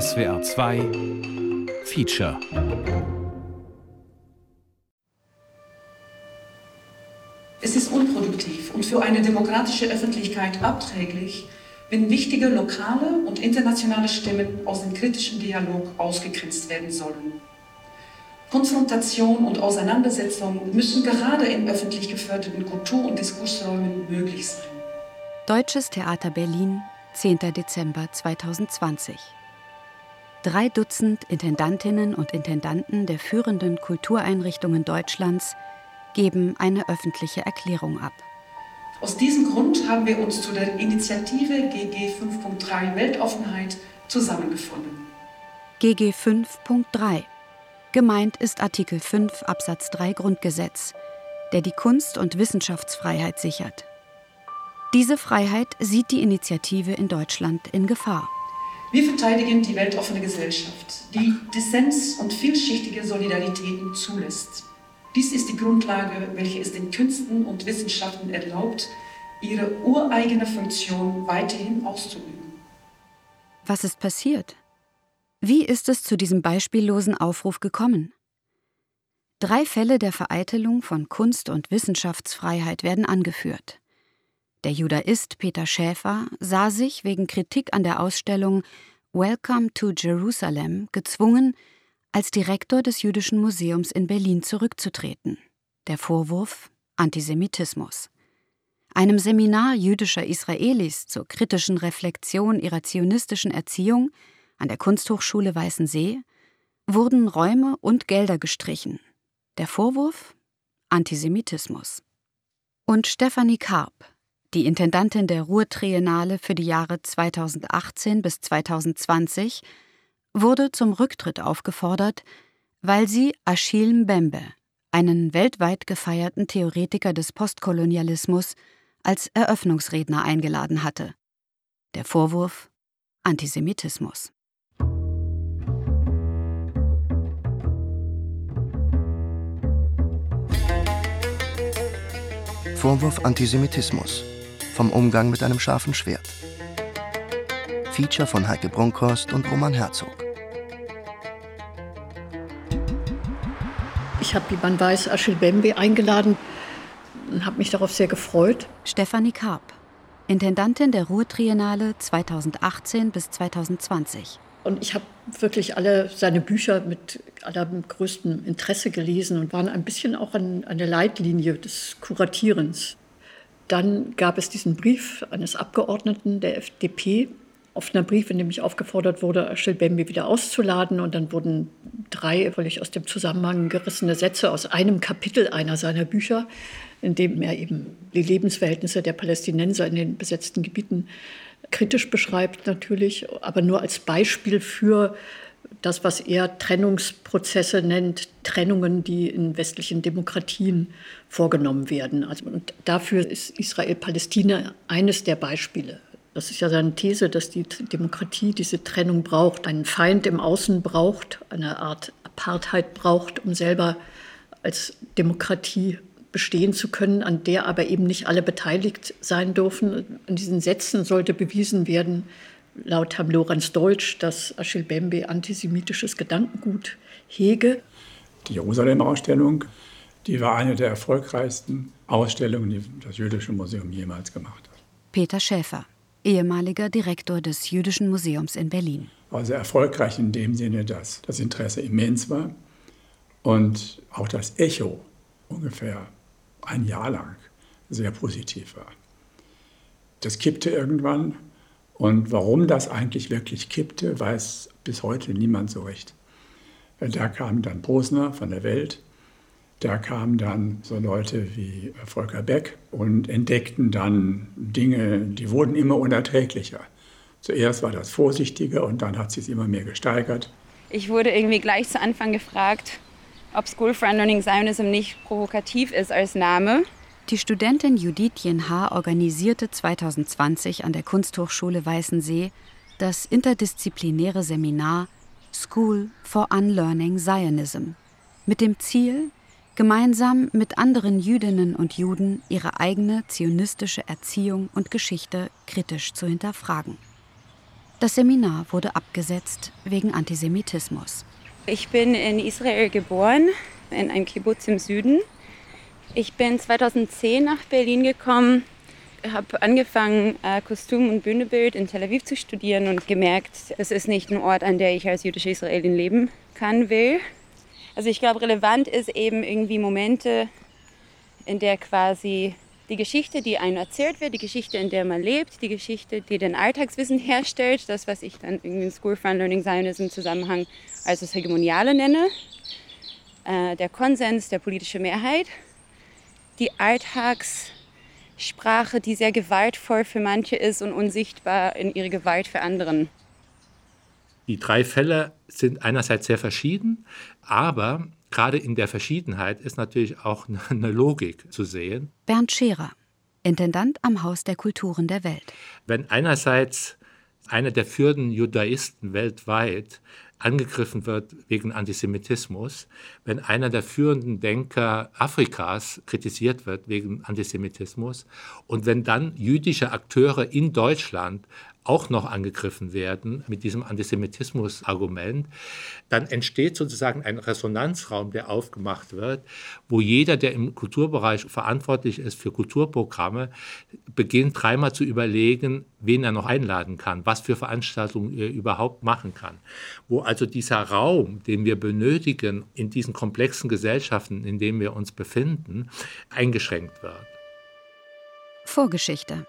SWR 2 Feature Es ist unproduktiv und für eine demokratische Öffentlichkeit abträglich, wenn wichtige lokale und internationale Stimmen aus dem kritischen Dialog ausgegrenzt werden sollen. Konfrontation und Auseinandersetzung müssen gerade in öffentlich geförderten Kultur- und Diskursräumen möglich sein. Deutsches Theater Berlin, 10. Dezember 2020. Drei Dutzend Intendantinnen und Intendanten der führenden Kultureinrichtungen Deutschlands geben eine öffentliche Erklärung ab. Aus diesem Grund haben wir uns zu der Initiative GG 5.3 Weltoffenheit zusammengefunden. GG 5.3 Gemeint ist Artikel 5 Absatz 3 Grundgesetz, der die Kunst- und Wissenschaftsfreiheit sichert. Diese Freiheit sieht die Initiative in Deutschland in Gefahr. Wir verteidigen die weltoffene Gesellschaft, die Dissens und vielschichtige Solidaritäten zulässt. Dies ist die Grundlage, welche es den Künsten und Wissenschaften erlaubt, ihre ureigene Funktion weiterhin auszuüben. Was ist passiert? Wie ist es zu diesem beispiellosen Aufruf gekommen? Drei Fälle der Vereitelung von Kunst- und Wissenschaftsfreiheit werden angeführt. Der Judaist Peter Schäfer sah sich wegen Kritik an der Ausstellung Welcome to Jerusalem gezwungen, als Direktor des Jüdischen Museums in Berlin zurückzutreten. Der Vorwurf Antisemitismus. Einem Seminar jüdischer Israelis zur kritischen Reflexion ihrer zionistischen Erziehung an der Kunsthochschule Weißensee wurden Räume und Gelder gestrichen. Der Vorwurf Antisemitismus. Und Stefanie Karp, die Intendantin der Ruhrtriennale für die Jahre 2018 bis 2020, wurde zum Rücktritt aufgefordert, weil sie Achille Mbembe, einen weltweit gefeierten Theoretiker des Postkolonialismus, als Eröffnungsredner eingeladen hatte. Der Vorwurf Antisemitismus. Vorwurf Antisemitismus vom Umgang mit einem scharfen Schwert. Feature von Heike Brunkhorst und Roman Herzog. Ich habe, wie man weiß, Achille Bembe eingeladen und habe mich darauf sehr gefreut. Stefanie Karp, Intendantin der Ruhrtriennale 2018 bis 2020. Und ich habe wirklich alle seine Bücher mit allergrößtem Interesse gelesen und waren ein bisschen auch an, an der Leitlinie des Kuratierens. Dann gab es diesen Brief eines Abgeordneten der FDP, offener Brief, in dem ich aufgefordert wurde, Achille Bembe wieder auszuladen. Und dann wurden drei völlig aus dem Zusammenhang gerissene Sätze aus einem Kapitel einer seiner Bücher, in dem er eben die Lebensverhältnisse der Palästinenser in den besetzten Gebieten kritisch beschreibt natürlich, aber nur als Beispiel für das, was er Trennungsprozesse nennt, Trennungen, die in westlichen Demokratien vorgenommen werden. Also, und dafür ist Israel-Palästina eines der Beispiele. Das ist ja seine These, dass die Demokratie diese Trennung braucht, einen Feind im Außen braucht, eine Art Apartheid braucht, um selber als Demokratie bestehen zu können, an der aber eben nicht alle beteiligt sein dürfen. In diesen Sätzen sollte bewiesen werden, laut Herrn Lorenz Deutsch, dass Achille Bembe antisemitisches Gedankengut hege. Die Jerusalem-Ausstellung, die war eine der erfolgreichsten Ausstellungen, die das Jüdische Museum jemals gemacht hat. Peter Schäfer, ehemaliger Direktor des Jüdischen Museums in Berlin. Also erfolgreich in dem Sinne, dass das Interesse immens war und auch das Echo ungefähr ein Jahr lang sehr positiv war. Das kippte irgendwann und warum das eigentlich wirklich kippte, weiß bis heute niemand so recht. Da kam dann Posner von der Welt, da kamen dann so Leute wie Volker Beck und entdeckten dann Dinge, die wurden immer unerträglicher. Zuerst war das vorsichtiger und dann hat sich immer mehr gesteigert. Ich wurde irgendwie gleich zu Anfang gefragt, ob School for Unlearning Zionism nicht provokativ ist als Name. Die Studentin Judith Jenhaar organisierte 2020 an der Kunsthochschule Weißensee das interdisziplinäre Seminar School for Unlearning Zionism mit dem Ziel, gemeinsam mit anderen Jüdinnen und Juden ihre eigene zionistische Erziehung und Geschichte kritisch zu hinterfragen. Das Seminar wurde abgesetzt wegen Antisemitismus. Ich bin in Israel geboren, in einem Kibbutz im Süden. Ich bin 2010 nach Berlin gekommen, habe angefangen, äh, Kostüm- und Bühnebild in Tel Aviv zu studieren und gemerkt, es ist nicht ein Ort, an der ich als jüdische Israelin leben kann, will. Also ich glaube, relevant ist eben irgendwie Momente, in der quasi die Geschichte, die einem erzählt wird, die Geschichte, in der man lebt, die Geschichte, die den Alltagswissen herstellt, das, was ich dann irgendwie in School for Learning Zionism Zusammenhang als das Hegemoniale nenne, äh, der Konsens der politischen Mehrheit, die Alltagssprache, die sehr gewaltvoll für manche ist und unsichtbar in ihre Gewalt für anderen. Die drei Fälle sind einerseits sehr verschieden, aber gerade in der Verschiedenheit ist natürlich auch eine Logik zu sehen. Bernd Scherer, Intendant am Haus der Kulturen der Welt. Wenn einerseits einer der führenden Judaisten weltweit angegriffen wird wegen Antisemitismus, wenn einer der führenden Denker Afrikas kritisiert wird wegen Antisemitismus und wenn dann jüdische Akteure in Deutschland auch noch angegriffen werden mit diesem Antisemitismus-Argument, dann entsteht sozusagen ein Resonanzraum, der aufgemacht wird, wo jeder, der im Kulturbereich verantwortlich ist für Kulturprogramme, beginnt dreimal zu überlegen, wen er noch einladen kann, was für Veranstaltungen er überhaupt machen kann. Wo also dieser Raum, den wir benötigen in diesen komplexen Gesellschaften, in denen wir uns befinden, eingeschränkt wird. Vorgeschichte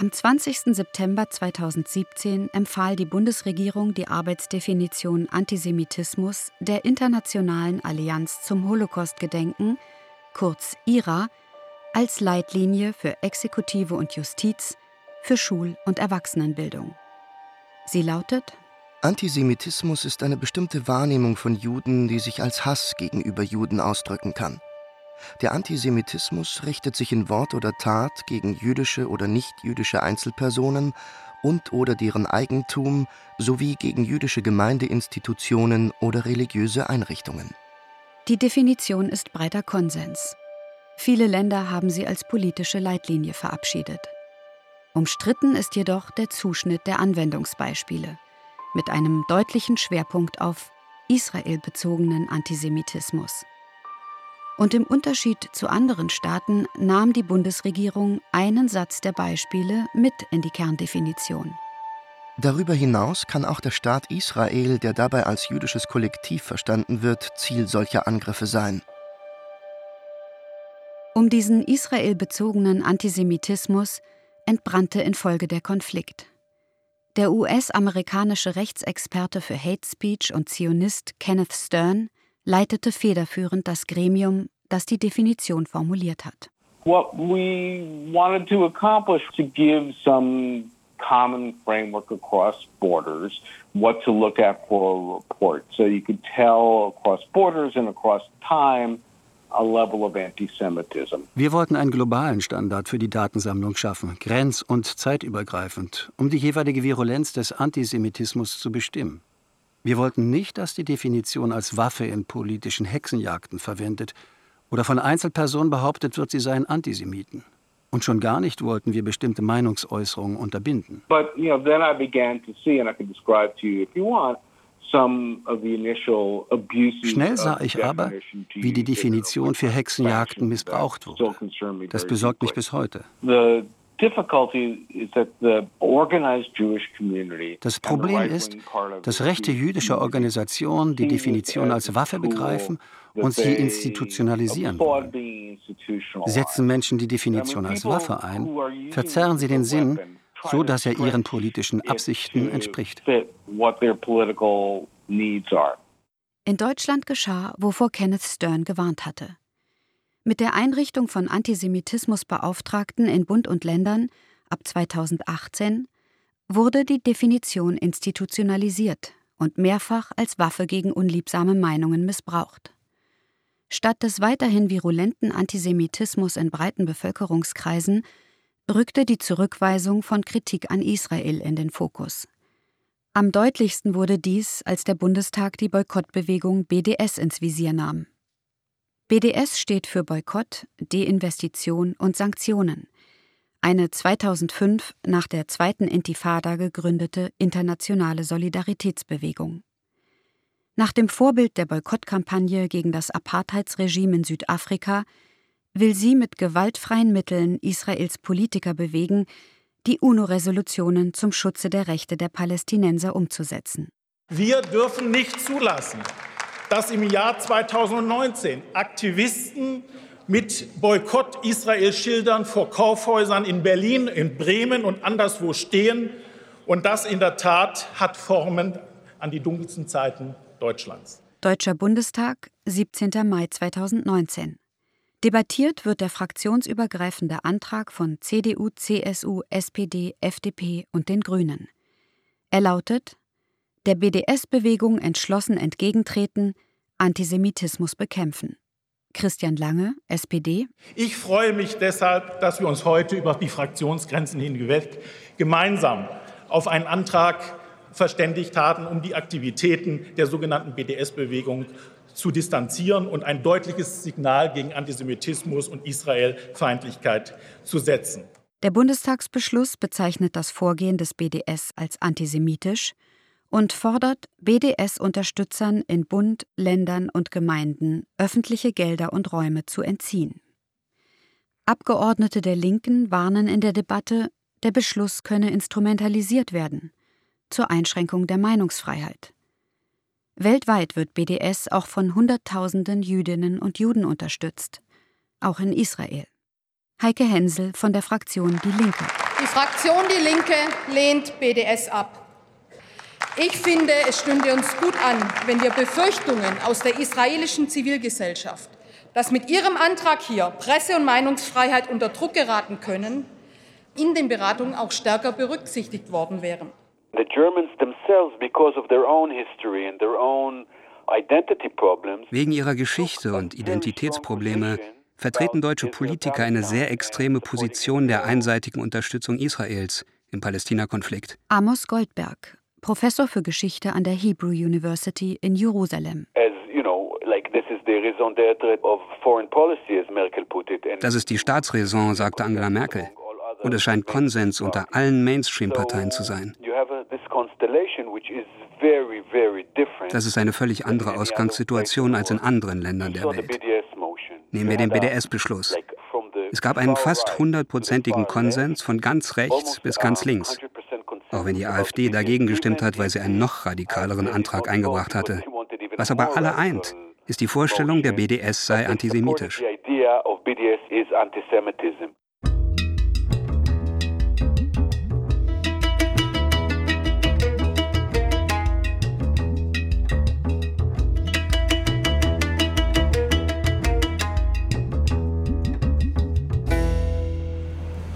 am 20. September 2017 empfahl die Bundesregierung die Arbeitsdefinition Antisemitismus der Internationalen Allianz zum Holocaustgedenken, kurz IRA, als Leitlinie für Exekutive und Justiz, für Schul- und Erwachsenenbildung. Sie lautet Antisemitismus ist eine bestimmte Wahrnehmung von Juden, die sich als Hass gegenüber Juden ausdrücken kann. Der Antisemitismus richtet sich in Wort oder Tat gegen jüdische oder nichtjüdische Einzelpersonen und/oder deren Eigentum sowie gegen jüdische Gemeindeinstitutionen oder religiöse Einrichtungen. Die Definition ist breiter Konsens. Viele Länder haben sie als politische Leitlinie verabschiedet. Umstritten ist jedoch der Zuschnitt der Anwendungsbeispiele mit einem deutlichen Schwerpunkt auf israelbezogenen Antisemitismus. Und im Unterschied zu anderen Staaten nahm die Bundesregierung einen Satz der Beispiele mit in die Kerndefinition. Darüber hinaus kann auch der Staat Israel, der dabei als jüdisches Kollektiv verstanden wird, Ziel solcher Angriffe sein. Um diesen israelbezogenen Antisemitismus entbrannte infolge der Konflikt. Der US-amerikanische Rechtsexperte für Hate Speech und Zionist Kenneth Stern leitete federführend das Gremium, das die Definition formuliert hat. What we wanted to accomplish to give some common framework across borders, what to look at for a report. So you could tell across borders and across time a level of antisemitism. Wir wollten einen globalen Standard für die Datensammlung schaffen, grenz- und zeitübergreifend, um die jeweilige Virulenz des Antisemitismus zu bestimmen. Wir wollten nicht, dass die Definition als Waffe in politischen Hexenjagden verwendet oder von Einzelpersonen behauptet wird, sie seien Antisemiten. Und schon gar nicht wollten wir bestimmte Meinungsäußerungen unterbinden. But, you know, then I began to see, and I can describe to you if you want, Schnell sah ich aber, wie die Definition für Hexenjagden missbraucht wurde. Das besorgt mich bis heute. Das Problem ist, dass rechte jüdische Organisationen die Definition als Waffe begreifen und sie institutionalisieren wollen. Setzen Menschen die Definition als Waffe ein, verzerren sie den Sinn, so dass er ihren politischen Absichten entspricht. In Deutschland geschah, wovor Kenneth Stern gewarnt hatte. Mit der Einrichtung von Antisemitismusbeauftragten in Bund und Ländern ab 2018 wurde die Definition institutionalisiert und mehrfach als Waffe gegen unliebsame Meinungen missbraucht. Statt des weiterhin virulenten Antisemitismus in breiten Bevölkerungskreisen rückte die Zurückweisung von Kritik an Israel in den Fokus. Am deutlichsten wurde dies, als der Bundestag die Boykottbewegung BDS ins Visier nahm. BDS steht für Boykott, Deinvestition und Sanktionen, eine 2005 nach der zweiten Intifada gegründete internationale Solidaritätsbewegung. Nach dem Vorbild der Boykottkampagne gegen das Apartheidsregime in Südafrika will sie mit gewaltfreien Mitteln Israels Politiker bewegen, die UNO-Resolutionen zum Schutze der Rechte der Palästinenser umzusetzen. Wir dürfen nicht zulassen, dass im Jahr 2019 Aktivisten mit Boykott Israel-Schildern vor Kaufhäusern in Berlin, in Bremen und anderswo stehen. Und das in der Tat hat Formen an die dunkelsten Zeiten Deutschlands. Deutscher Bundestag, 17. Mai 2019. Debattiert wird der fraktionsübergreifende Antrag von CDU, CSU, SPD, FDP und den Grünen. Er lautet Der BDS-Bewegung entschlossen entgegentreten, Antisemitismus bekämpfen. Christian Lange, SPD. Ich freue mich deshalb, dass wir uns heute über die Fraktionsgrenzen hinweg gemeinsam auf einen Antrag verständigt haben, um die Aktivitäten der sogenannten BDS-Bewegung zu distanzieren und ein deutliches Signal gegen Antisemitismus und Israelfeindlichkeit zu setzen. Der Bundestagsbeschluss bezeichnet das Vorgehen des BDS als antisemitisch und fordert BDS-Unterstützern in Bund, Ländern und Gemeinden öffentliche Gelder und Räume zu entziehen. Abgeordnete der Linken warnen in der Debatte, der Beschluss könne instrumentalisiert werden zur Einschränkung der Meinungsfreiheit. Weltweit wird BDS auch von Hunderttausenden Jüdinnen und Juden unterstützt, auch in Israel. Heike Hensel von der Fraktion Die Linke. Die Fraktion Die Linke lehnt BDS ab. Ich finde, es stünde uns gut an, wenn wir Befürchtungen aus der israelischen Zivilgesellschaft, dass mit ihrem Antrag hier Presse- und Meinungsfreiheit unter Druck geraten können, in den Beratungen auch stärker berücksichtigt worden wären. The Germans themselves, because of their own history and their own identity problems, wegen ihrer Geschichte und Identitätsprobleme vertreten deutsche Politiker eine sehr extreme Position der einseitigen Unterstützung Israels im Palästina-Konflikt. Amos Goldberg, Professor für Geschichte an der Hebrew University in Jerusalem. Das ist die Staatsräson, sagte Angela Merkel. Und es scheint Konsens unter allen Mainstream-Parteien zu sein. Das ist eine völlig andere Ausgangssituation als in anderen Ländern der Welt. Nehmen wir den BDS-Beschluss. Es gab einen fast hundertprozentigen Konsens von ganz rechts bis ganz links. Auch wenn die AfD dagegen gestimmt hat, weil sie einen noch radikaleren Antrag eingebracht hatte. Was aber alle eint, ist die Vorstellung, der BDS sei antisemitisch.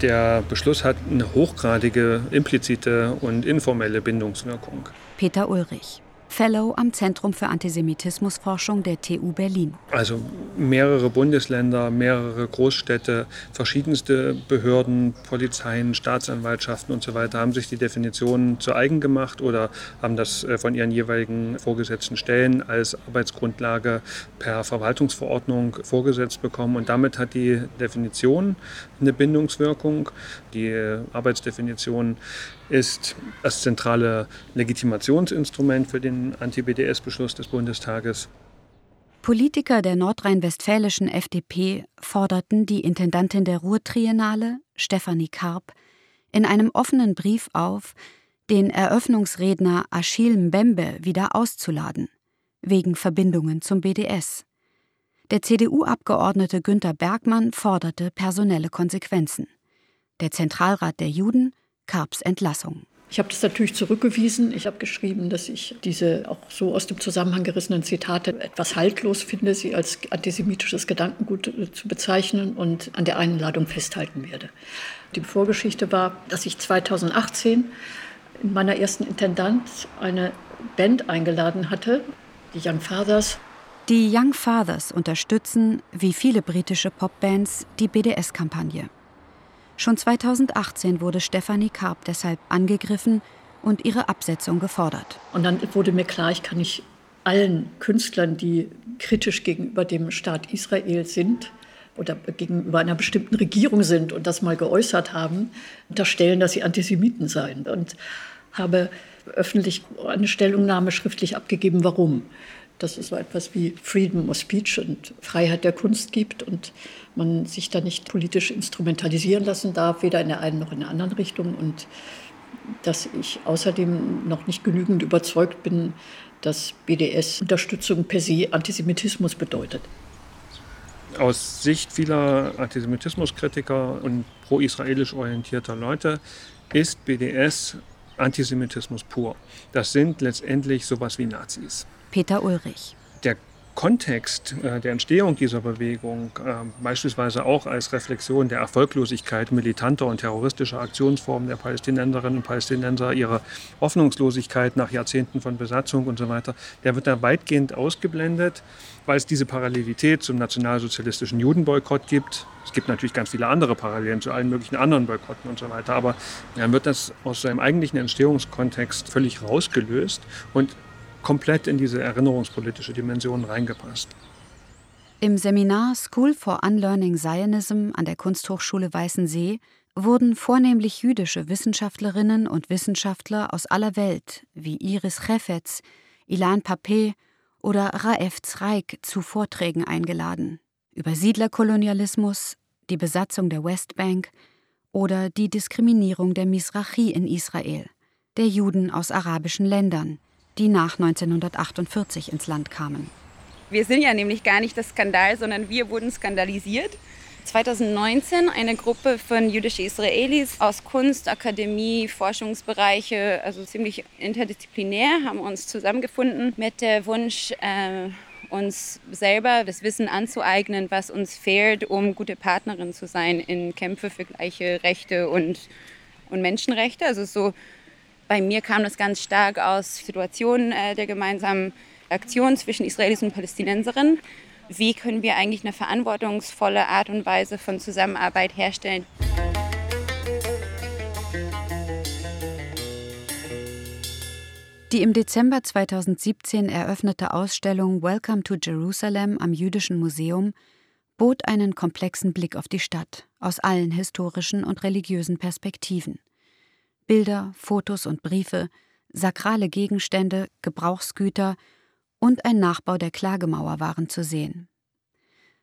Der Beschluss hat eine hochgradige implizite und informelle Bindungswirkung. Peter Ulrich. Fellow am Zentrum für Antisemitismusforschung der TU Berlin. Also mehrere Bundesländer, mehrere Großstädte, verschiedenste Behörden, Polizeien, Staatsanwaltschaften und so weiter haben sich die Definition zu eigen gemacht oder haben das äh, von ihren jeweiligen vorgesetzten Stellen als Arbeitsgrundlage per Verwaltungsverordnung vorgesetzt bekommen. Und damit hat die Definition eine Bindungswirkung. Die Arbeitsdefinition ist das zentrale Legitimationsinstrument für den Anti-BDS-Beschluss des Bundestages. Politiker der nordrhein-westfälischen FDP forderten die Intendantin der Ruhrtriennale, Stefanie Karp, in einem offenen Brief auf, den Eröffnungsredner Achille Mbembe wieder auszuladen, wegen Verbindungen zum BDS. Der CDU-Abgeordnete Günter Bergmann forderte personelle Konsequenzen. Der Zentralrat der Juden Karps Entlassung. Ich habe das natürlich zurückgewiesen. Ich habe geschrieben, dass ich diese auch so aus dem Zusammenhang gerissenen Zitate etwas haltlos finde, sie als antisemitisches Gedankengut äh, zu bezeichnen und an der Einladung festhalten werde. Die Vorgeschichte war, dass ich 2018 in meiner ersten Intendanz eine Band eingeladen hatte, die Young Fathers. Die Young Fathers unterstützen, wie viele britische Popbands, die BDS-Kampagne. Schon 2018 wurde Stefanie Karp deshalb angegriffen und ihre Absetzung gefordert. Und dann wurde mir klar, ich kann nicht allen Künstlern, die kritisch gegenüber dem Staat Israel sind, oder gegenüber einer bestimmten Regierung sind und das mal geäußert haben, unterstellen, dass sie Antisemiten seien. Und habe öffentlich eine Stellungnahme schriftlich abgegeben, warum. Dass es so etwas wie Freedom of Speech und Freiheit der Kunst gibt und man sich da nicht politisch instrumentalisieren lassen darf, weder in der einen noch in der anderen Richtung. Und dass ich außerdem noch nicht genügend überzeugt bin, dass BDS-Unterstützung per se Antisemitismus bedeutet. Aus Sicht vieler Antisemitismuskritiker und pro-israelisch orientierter Leute ist BDS Antisemitismus pur. Das sind letztendlich sowas wie Nazis. Peter Ulrich. Der Kontext äh, der Entstehung dieser Bewegung, äh, beispielsweise auch als Reflexion der Erfolglosigkeit militanter und terroristischer Aktionsformen der Palästinenserinnen und Palästinenser, ihre Hoffnungslosigkeit nach Jahrzehnten von Besatzung und so weiter, der wird da weitgehend ausgeblendet, weil es diese Parallelität zum nationalsozialistischen Judenboykott gibt. Es gibt natürlich ganz viele andere Parallelen zu allen möglichen anderen Boykotten und so weiter, aber dann wird das aus seinem eigentlichen Entstehungskontext völlig rausgelöst und komplett in diese erinnerungspolitische Dimension reingepasst. Im Seminar School for Unlearning Zionism an der Kunsthochschule Weißensee wurden vornehmlich jüdische Wissenschaftlerinnen und Wissenschaftler aus aller Welt wie Iris Chefetz, Ilan Papé oder Raef Zreik zu Vorträgen eingeladen über Siedlerkolonialismus, die Besatzung der Westbank oder die Diskriminierung der Misrachi in Israel, der Juden aus arabischen Ländern, die nach 1948 ins Land kamen. Wir sind ja nämlich gar nicht das Skandal, sondern wir wurden skandalisiert. 2019 eine Gruppe von jüdischen Israelis aus Kunst, Akademie, Forschungsbereiche, also ziemlich interdisziplinär, haben uns zusammengefunden mit der Wunsch, äh, uns selber das Wissen anzueignen, was uns fehlt, um gute Partnerin zu sein in Kämpfe für gleiche Rechte und, und Menschenrechte. Also so bei mir kam das ganz stark aus Situationen äh, der gemeinsamen Aktion zwischen Israelis und Palästinenserinnen. Wie können wir eigentlich eine verantwortungsvolle Art und Weise von Zusammenarbeit herstellen? Die im Dezember 2017 eröffnete Ausstellung Welcome to Jerusalem am Jüdischen Museum bot einen komplexen Blick auf die Stadt aus allen historischen und religiösen Perspektiven. Bilder, Fotos und Briefe, sakrale Gegenstände, Gebrauchsgüter und ein Nachbau der Klagemauer waren zu sehen.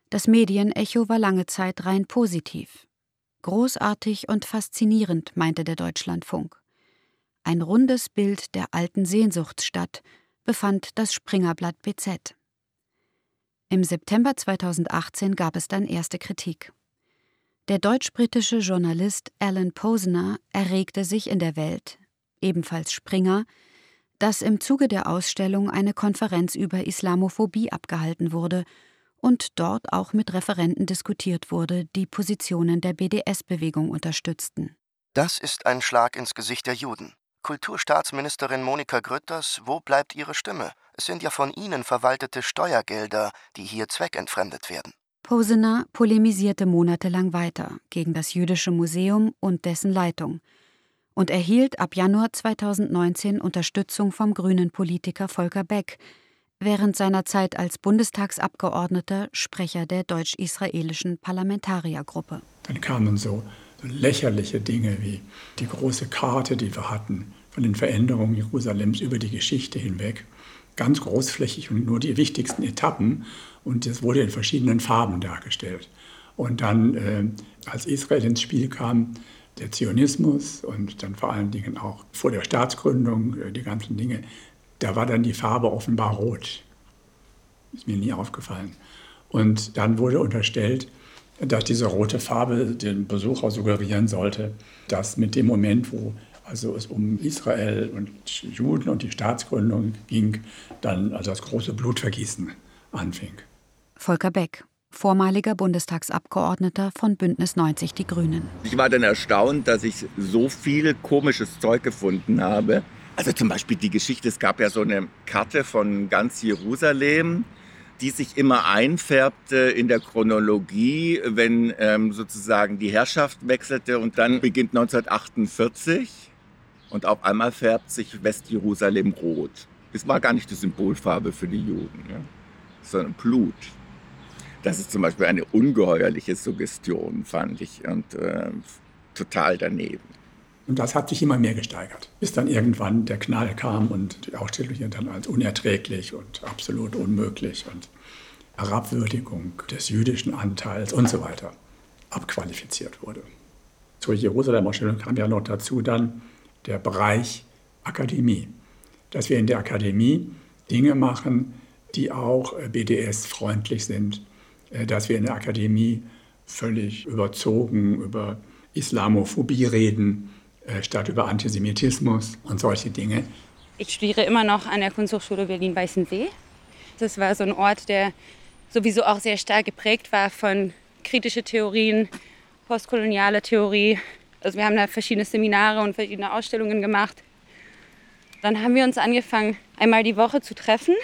Das Medienecho war lange Zeit rein positiv. Großartig und faszinierend, meinte der Deutschlandfunk. Ein rundes Bild der alten Sehnsuchtsstadt befand das Springerblatt BZ. Im September 2018 gab es dann erste Kritik. Der deutsch-britische Journalist Alan Posner erregte sich in der Welt, ebenfalls Springer, dass im Zuge der Ausstellung eine Konferenz über Islamophobie abgehalten wurde und dort auch mit Referenten diskutiert wurde, die Positionen der BDS-Bewegung unterstützten. Das ist ein Schlag ins Gesicht der Juden. Kulturstaatsministerin Monika Grütters, wo bleibt Ihre Stimme? Es sind ja von Ihnen verwaltete Steuergelder, die hier zweckentfremdet werden. Posener polemisierte monatelang weiter gegen das Jüdische Museum und dessen Leitung und erhielt ab Januar 2019 Unterstützung vom grünen Politiker Volker Beck, während seiner Zeit als Bundestagsabgeordneter Sprecher der deutsch-israelischen Parlamentariergruppe. Dann kamen so lächerliche Dinge wie die große Karte, die wir hatten, von den Veränderungen Jerusalems über die Geschichte hinweg, ganz großflächig und nur die wichtigsten Etappen und das wurde in verschiedenen Farben dargestellt. Und dann, äh, als Israel ins Spiel kam, der Zionismus und dann vor allen Dingen auch vor der Staatsgründung, äh, die ganzen Dinge, da war dann die Farbe offenbar rot. Ist mir nie aufgefallen. Und dann wurde unterstellt, dass diese rote Farbe den Besucher suggerieren sollte, dass mit dem Moment, wo also es um Israel und Juden und die Staatsgründung ging, dann also das große Blutvergießen anfing. Volker Beck, vormaliger Bundestagsabgeordneter von Bündnis 90 Die Grünen. Ich war dann erstaunt, dass ich so viel komisches Zeug gefunden habe. Also zum Beispiel die Geschichte, es gab ja so eine Karte von ganz Jerusalem, die sich immer einfärbte in der Chronologie, wenn ähm, sozusagen die Herrschaft wechselte und dann beginnt 1948 und auf einmal färbt sich Westjerusalem rot. Es war gar nicht die Symbolfarbe für die Juden, ja, sondern Blut. Das ist zum Beispiel eine ungeheuerliche Suggestion, fand ich, und äh, total daneben. Und das hat sich immer mehr gesteigert, bis dann irgendwann der Knall kam und die Ausstellung hier dann als unerträglich und absolut unmöglich und Herabwürdigung des jüdischen Anteils und so weiter abqualifiziert wurde. Zur Jerusalem-Ausstellung kam ja noch dazu dann der Bereich Akademie, dass wir in der Akademie Dinge machen, die auch äh, BDS-freundlich sind, äh, dass wir in der Akademie völlig überzogen über Islamophobie reden, äh, statt über Antisemitismus und solche Dinge. Ich studiere immer noch an der Kunsthochschule Berlin-Weißensee. Das war so ein Ort, der sowieso auch sehr stark geprägt war von kritischen Theorien, postkoloniale Theorie. Also wir haben da verschiedene Seminare und verschiedene Ausstellungen gemacht. Dann haben wir uns angefangen, einmal die Woche zu treffen,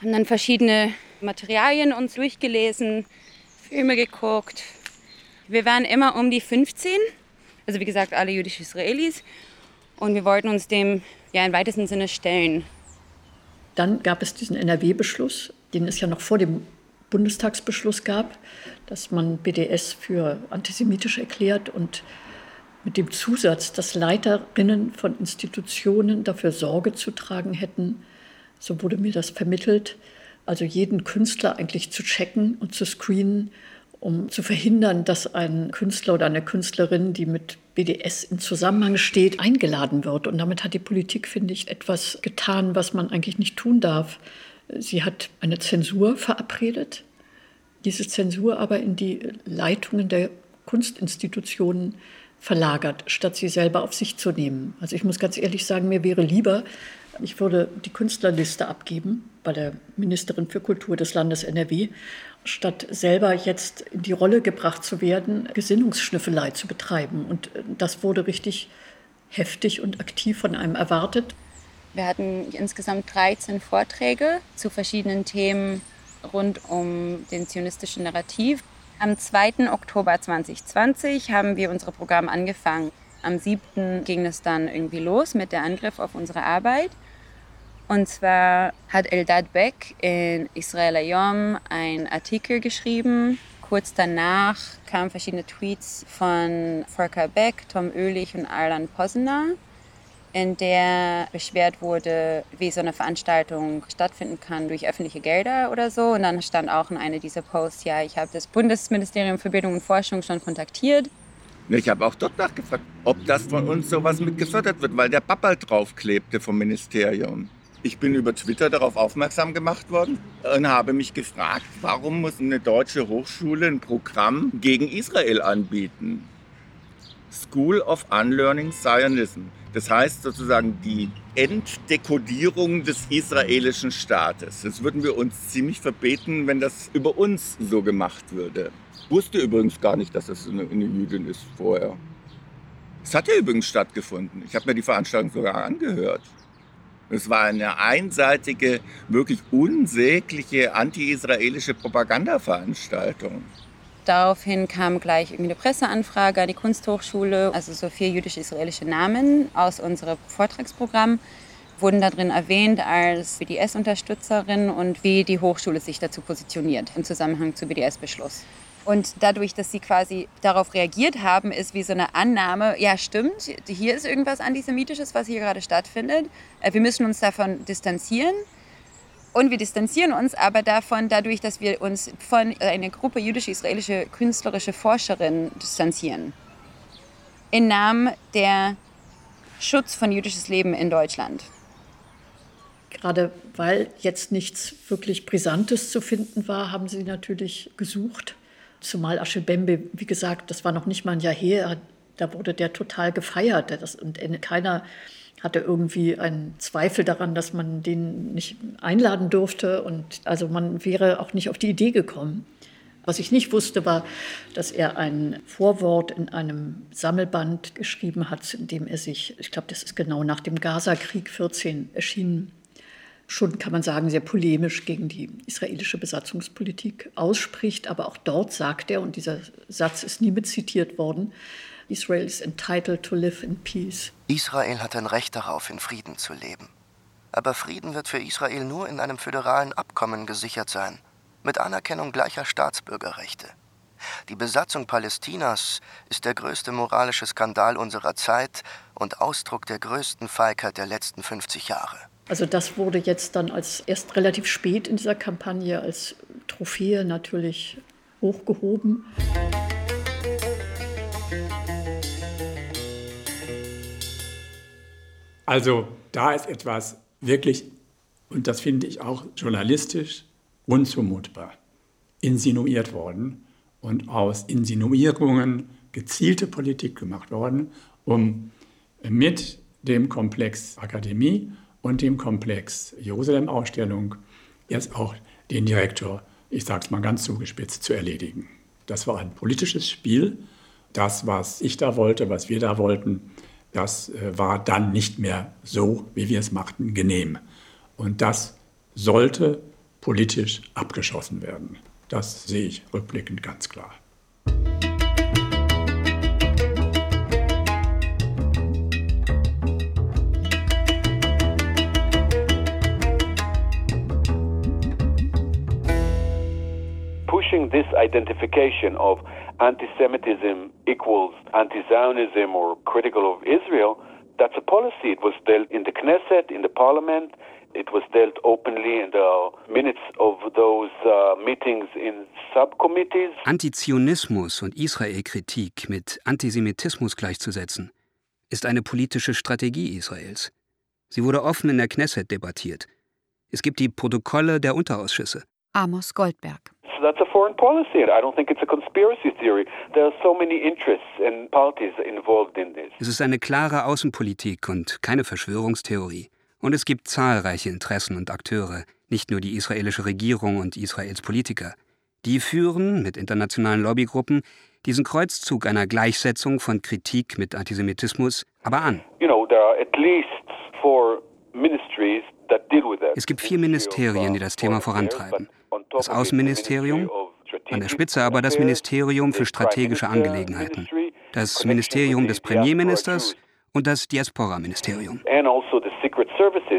haben dann verschiedene Materialien uns durchgelesen, Filme geguckt. Wir waren immer um die 15 also wie gesagt, alle jüdischen Israelis. Und wir wollten uns dem ja im weitesten Sinne stellen. Dann gab es diesen NRW-Beschluss, den es ja noch vor dem Bundestagsbeschluss gab, dass man BDS für antisemitisch erklärt und mit dem Zusatz, dass Leiterinnen von Institutionen dafür Sorge zu tragen hätten, so wurde mir das vermittelt, also jeden Künstler eigentlich zu checken und zu screenen um zu verhindern, dass ein Künstler oder eine Künstlerin, die mit BDS in Zusammenhang steht, eingeladen wird. Und damit hat die Politik, finde ich, etwas getan, was man eigentlich nicht tun darf. Sie hat eine Zensur verabredet, diese Zensur aber in die Leitungen der Kunstinstitutionen verlagert, statt sie selber auf sich zu nehmen. Also ich muss ganz ehrlich sagen, mir wäre lieber, ich würde die Künstlerliste abgeben bei der Ministerin für Kultur des Landes NRW statt selber jetzt in die Rolle gebracht zu werden, Gesinnungsschnüffelei zu betreiben. Und äh, das wurde richtig heftig und aktiv von einem erwartet. Wir hatten insgesamt 13 Vorträge zu verschiedenen Themen rund um den zionistischen Narrativ. Am 2. Oktober 2020 haben wir unser Programm angefangen. Am 7. ging es dann irgendwie los mit der Angriff auf unsere Arbeit. Und zwar hat Eldad Beck in Israel Ayom einen Artikel geschrieben. Kurz danach kamen verschiedene Tweets von Volker Beck, Tom Oehlich und Arlan Posner, in der beschwert wurde, wie so eine Veranstaltung stattfinden kann durch öffentliche Gelder oder so. Und dann stand auch in einer dieser Posts, ja, ich habe das Bundesministerium für Bildung und Forschung schon kontaktiert. Ich habe auch dort nachgefragt, ob das von uns sowas mit gefördert wird, weil der Babbel draufklebte vom Ministerium. Ich bin über Twitter darauf aufmerksam gemacht worden und habe mich gefragt, warum muss eine deutsche Hochschule ein Programm gegen Israel anbieten? School of Unlearning Zionism. Das heißt sozusagen die Entdekodierung des israelischen Staates. Das würden wir uns ziemlich verbeten, wenn das über uns so gemacht würde. Ich wusste übrigens gar nicht, dass das eine, eine Jüdin ist vorher. Es hat ja übrigens stattgefunden. Ich habe mir die Veranstaltung sogar angehört. Es war eine einseitige, wirklich unsägliche anti-israelische Propagandaveranstaltung. Daraufhin kam gleich eine Presseanfrage an die Kunsthochschule, also so vier jüdisch-israelische Namen aus unserem Vortragsprogramm wurden darin erwähnt als BDS-Unterstützerin und wie die Hochschule sich dazu positioniert im Zusammenhang zu BDS-Beschluss. Und dadurch, dass sie quasi darauf reagiert haben, ist wie so eine Annahme, ja stimmt, hier ist irgendwas Antisemitisches, was hier gerade stattfindet. Äh, wir müssen uns davon distanzieren. Und wir distanzieren uns aber davon, dadurch, dass wir uns von einer Gruppe jüdisch-israelische künstlerische Forscherinnen distanzieren. Im Namen der Schutz von jüdisches Leben in Deutschland. Gerade weil jetzt nichts wirklich Brisantes zu finden war, haben sie natürlich gesucht Zumal Aschebembe, wie gesagt, das war noch nicht mal ein Jahr her, da wurde der total gefeiert. Das, und keiner hatte irgendwie einen Zweifel daran, dass man den nicht einladen durfte. Und also man wäre auch nicht auf die Idee gekommen. Was ich nicht wusste, war, dass er ein Vorwort in einem Sammelband geschrieben hat, in dem er sich, ich glaube, das ist genau nach dem Gaza-Krieg 14 erschienen, schon, kann man sagen, sehr polemisch gegen die israelische Besatzungspolitik ausspricht. Aber auch dort sagt er, und dieser Satz ist nie mit zitiert worden, Israel is entitled to live in peace. Israel hat ein Recht darauf, in Frieden zu leben. Aber Frieden wird für Israel nur in einem föderalen Abkommen gesichert sein. mit Anerkennung gleicher Staatsbürgerrechte. Die Besatzung Palästinas ist der größte moralische Skandal unserer Zeit und Ausdruck der größten Feigheit der letzten 50 Jahre. Also das wurde jetzt dann als erst relativ spät in dieser Kampagne als Trophäe natürlich hochgehoben. Also da ist etwas wirklich, und das finde ich auch journalistisch unzumutbar, insinuiert worden und aus Insinuierungen gezielte Politik gemacht worden, um mit dem Komplex Akademie und dem Komplex Jerusalem-Ausstellung jetzt auch den Direktor, ich sage es mal ganz zugespitzt, zu erledigen. Das war ein politisches Spiel. Das, was ich da wollte, was wir da wollten, das äh, war dann nicht mehr so, wie wir es machten, genehm. Und das sollte politisch abgeschossen werden. Das sehe ich rückblickend ganz klar. Pushing this identification of anti-Semitism equals anti-Zionism or critical of Israel, that's a policy. It was dealt in the Knesset, in the parliament, It was dealt openly in the minutes of those uh, meetings in subcommittees. Antizionismus und Israelkritik mit Antisemitismus gleichzusetzen, ist eine politische Strategie Israels. Sie wurde offen in der Knesset debattiert. Es gibt die Protokolle der Unterausschüsse. Amos Goldberg. That's a foreign policy. I don't think it's a conspiracy theory. There are so many interests and parties involved in this. Es ist eine klare Außenpolitik und keine Verschwörungstheorie. Und es gibt zahlreiche Interessen und Akteure, nicht nur die israelische Regierung und Israels Politiker. Die führen mit internationalen Lobbygruppen diesen Kreuzzug einer Gleichsetzung von Kritik mit Antisemitismus aber an. Es gibt vier Ministerien, die das Thema vorantreiben. Das Außenministerium, an der Spitze aber das Ministerium für strategische Angelegenheiten, das Ministerium des Premierministers und das Diaspora-Ministerium. Also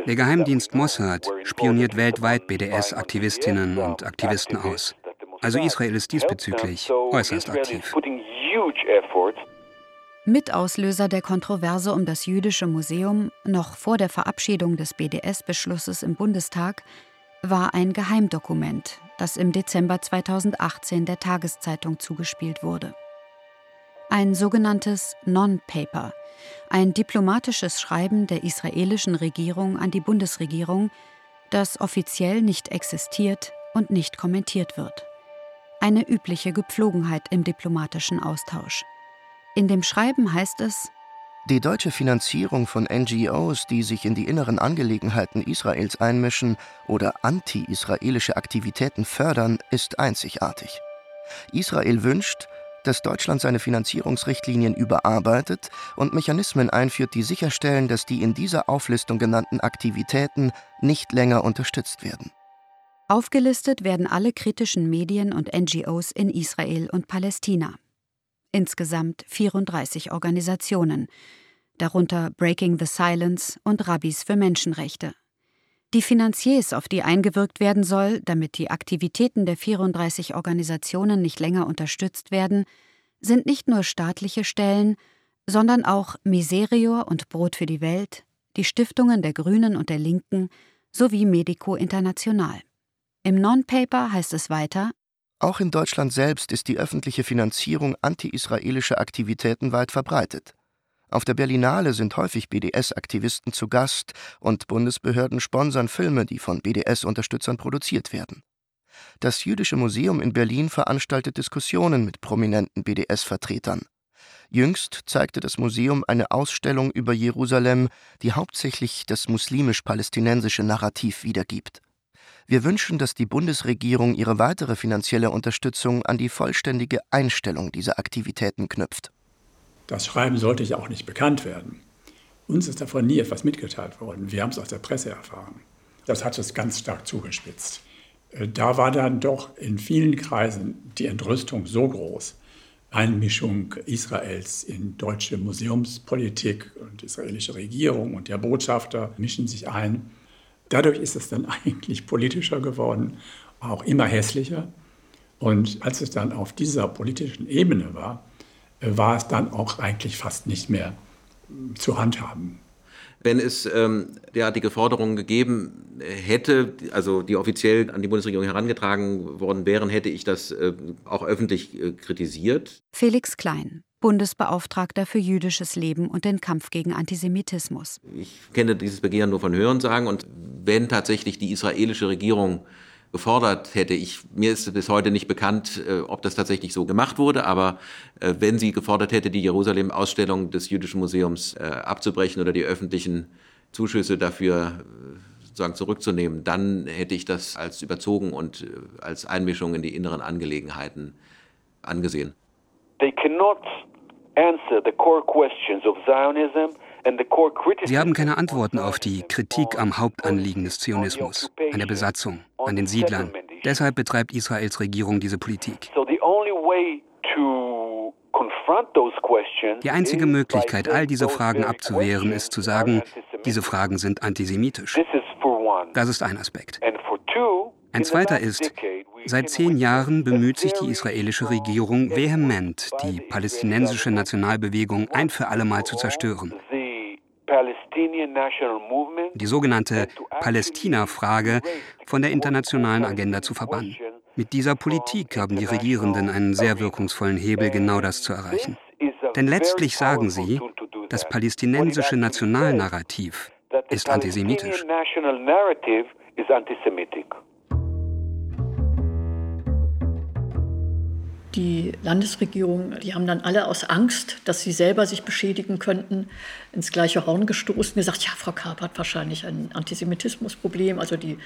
Der Geheimdienst Mossad spioniert weltweit BDS-Aktivistinnen und Aktivisten aus. Also Israel ist diesbezüglich äußerst aktiv. Mitauslöser der Kontroverse um das jüdische Museum noch vor der Verabschiedung des BDS-Beschlusses im Bundestag war ein Geheimdokument, das im Dezember 2018 der Tageszeitung zugespielt wurde. Ein sogenanntes Non-Paper – ein diplomatisches Schreiben der israelischen Regierung an die Bundesregierung, das offiziell nicht existiert und nicht kommentiert wird. Eine übliche Gepflogenheit im diplomatischen Austausch. In dem Schreiben heißt es, die deutsche Finanzierung von NGOs, die sich in die inneren Angelegenheiten Israels einmischen oder anti-israelische Aktivitäten fördern, ist einzigartig. Israel wünscht, dass Deutschland seine Finanzierungsrichtlinien überarbeitet und Mechanismen einführt, die sicherstellen, dass die in dieser Auflistung genannten Aktivitäten nicht länger unterstützt werden. Aufgelistet werden alle kritischen Medien und NGOs in Israel und Palästina. Insgesamt 34 Organisationen, darunter Breaking the Silence und Rabbis für Menschenrechte. Die Finanziers, auf die eingewirkt werden soll, damit die Aktivitäten der 34 Organisationen nicht länger unterstützt werden, sind nicht nur staatliche Stellen, sondern auch Miserior und Brot für die Welt, die Stiftungen der Grünen und der Linken sowie Medico International. Im Non-Paper heißt es weiter, auch in Deutschland selbst ist die öffentliche Finanzierung anti-israelischer Aktivitäten weit verbreitet. Auf der Berlinale sind häufig BDS-Aktivisten zu Gast und Bundesbehörden sponsern Filme, die von BDS-Unterstützern produziert werden. Das Jüdische Museum in Berlin veranstaltet Diskussionen mit prominenten BDS-Vertretern. Jüngst zeigte das Museum eine Ausstellung über Jerusalem, die hauptsächlich das muslimisch-palästinensische Narrativ wiedergibt. Wir wünschen, dass die Bundesregierung ihre weitere finanzielle Unterstützung an die vollständige Einstellung dieser Aktivitäten knüpft. Das Schreiben sollte ja auch nicht bekannt werden. Uns ist davon nie etwas mitgeteilt worden. Wir haben es aus der Presse erfahren. Das hat es ganz stark zugespitzt. Äh, da war dann doch in vielen Kreisen die Entrüstung so groß. Einmischung Israels in deutsche Museumspolitik und israelische Regierung und der Botschafter mischen sich ein. Dadurch ist es dann eigentlich politischer geworden, auch immer hässlicher. Und als es dann auf dieser politischen Ebene war, äh, war es dann auch eigentlich fast nicht mehr äh, zu handhaben. Wenn es ähm, derartige Forderungen gegeben hätte, also die offiziell an die Bundesregierung herangetragen worden wären, hätte ich das äh, auch öffentlich äh, kritisiert. Felix Klein, Bundesbeauftragter für jüdisches Leben und den Kampf gegen Antisemitismus. Ich kenne dieses Begehren nur von Hörensagen und wenn tatsächlich die israelische Regierung gefordert hätte. Ich, mir ist bis heute nicht bekannt, äh, ob das tatsächlich so gemacht wurde, aber äh, wenn sie gefordert hätte, die Jerusalem-Ausstellung des Jüdischen Museums äh, abzubrechen oder die öffentlichen Zuschüsse dafür sozusagen zurückzunehmen, dann hätte ich das als überzogen und als Einmischung in die inneren Angelegenheiten angesehen. They cannot answer the core questions of Zionism Sie haben keine Antworten auf die Kritik am Hauptanliegen des Zionismus, an der Besatzung, an den Siedlern. Deshalb betreibt Israels Regierung diese Politik. Die einzige Möglichkeit, all diese Fragen abzuwehren, ist zu sagen, diese Fragen sind antisemitisch. Das ist ein Aspekt. Ein zweiter ist, seit zehn Jahren bemüht sich die israelische Regierung vehement, die palästinensische Nationalbewegung ein für allemal zu zerstören. Die sogenannte Palästina-Frage von der internationalen Agenda zu verbannen. Mit dieser Politik haben die Regierenden einen sehr wirkungsvollen Hebel, genau das zu erreichen. Denn letztlich sagen sie, das palästinensische Nationalnarrativ ist antisemitisch. Die Landesregierung, die haben dann alle aus Angst, dass sie selber sich beschädigen könnten, ins gleiche Horn gestoßen, gesagt, ja, Frau Karp hat wahrscheinlich ein Antisemitismusproblem. Also die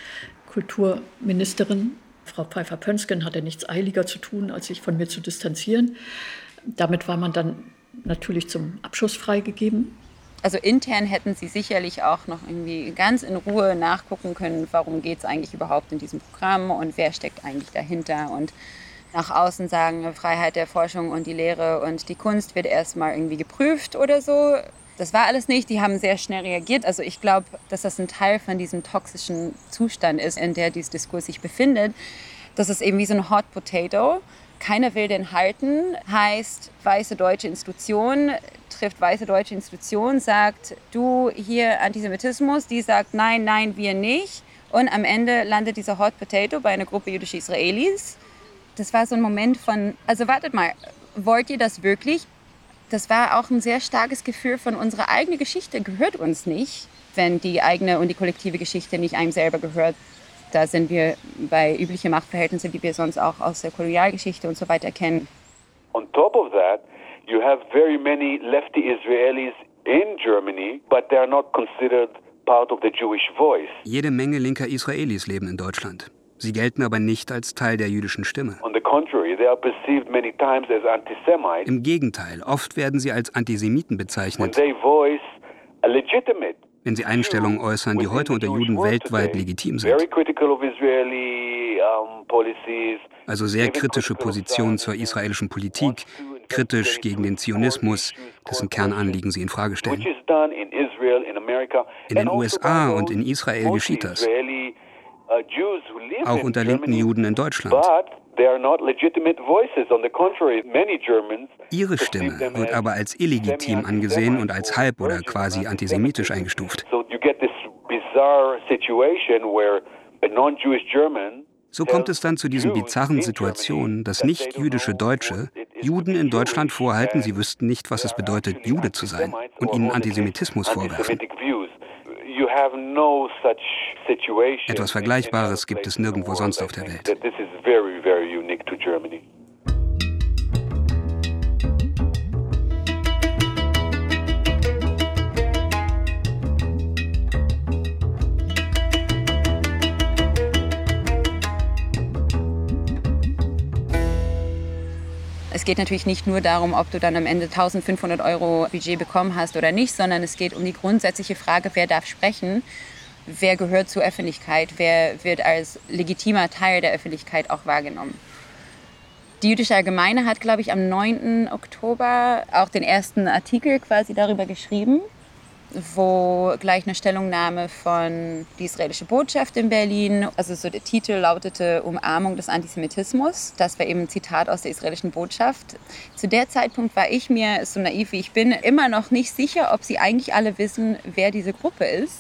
Kulturministerin, Frau Pfeiffer-Pönsken, hatte nichts eiliger zu tun, als sich von mir zu distanzieren. Damit war man dann natürlich zum Abschuss freigegeben. Also intern hätten Sie sicherlich auch noch irgendwie ganz in Ruhe nachgucken können, warum geht es eigentlich überhaupt in diesem Programm und wer steckt eigentlich dahinter und nach außen sagen, Freiheit der Forschung und die Lehre und die Kunst wird erstmal irgendwie geprüft oder so. Das war alles nicht. Die haben sehr schnell reagiert. Also ich glaube, dass das ein Teil von diesem toxischen Zustand ist, in der dieser Diskurs sich befindet. Das ist eben wie so ein Hot Potato. Keiner will den halten, heißt weiße deutsche Institution trifft weiße deutsche Institution, sagt du hier Antisemitismus, die sagt nein, nein, wir nicht. Und am Ende landet dieser Hot Potato bei einer Gruppe jüdischer Israelis das war so ein Moment von, also wartet mal, wollt ihr das wirklich? Das war auch ein sehr starkes Gefühl von unserer eigenen Geschichte gehört uns nicht, wenn die eigene und die kollektive Geschichte nicht einem selber gehört. Da sind wir bei üblichen Machtverhältnissen, die wir sonst auch aus der Kolonialgeschichte und so weiter kennen. On top of that, you have very many lefty Israelis in Germany, but they are not considered part of the Jewish voice. Jede Menge linker Israelis leben in Deutschland. Sie gelten aber nicht als Teil der jüdischen Stimme. Im Gegenteil, oft werden sie als Antisemiten bezeichnet. Wenn sie Einstellungen äußern, die heute unter Juden weltweit legitim sind. Also sehr kritische Positionen zur israelischen Politik, kritisch gegen den Zionismus, dessen Kernanliegen sie in Frage stellen. In den USA und in Israel geschieht das. Auch unter linken Juden in Deutschland. Ihre Stimme wird aber als illegitim angesehen und als halb oder quasi antisemitisch eingestuft. So kommt es dann zu diesen bizarren Situationen, dass nicht-jüdische Deutsche Juden in Deutschland vorhalten, sie wüssten nicht, was es bedeutet, Jude zu sein und ihnen Antisemitismus vorwerfen. Etwas Vergleichbares gibt es nirgendwo sonst auf der Welt. Es geht natürlich nicht nur darum, ob du dann am Ende 1500 Euro Budget bekommen hast oder nicht, sondern es geht um die grundsätzliche Frage, wer darf sprechen, wer gehört zur Öffentlichkeit, wer wird als legitimer Teil der Öffentlichkeit auch wahrgenommen. Die Jüdische Allgemeine hat, glaube ich, am 9. Oktober auch den ersten Artikel quasi darüber geschrieben. Wo gleich eine Stellungnahme von die israelische Botschaft in Berlin, also so der Titel lautete Umarmung des Antisemitismus. Das war eben ein Zitat aus der israelischen Botschaft. Zu der Zeitpunkt war ich mir, so naiv wie ich bin, immer noch nicht sicher, ob sie eigentlich alle wissen, wer diese Gruppe ist.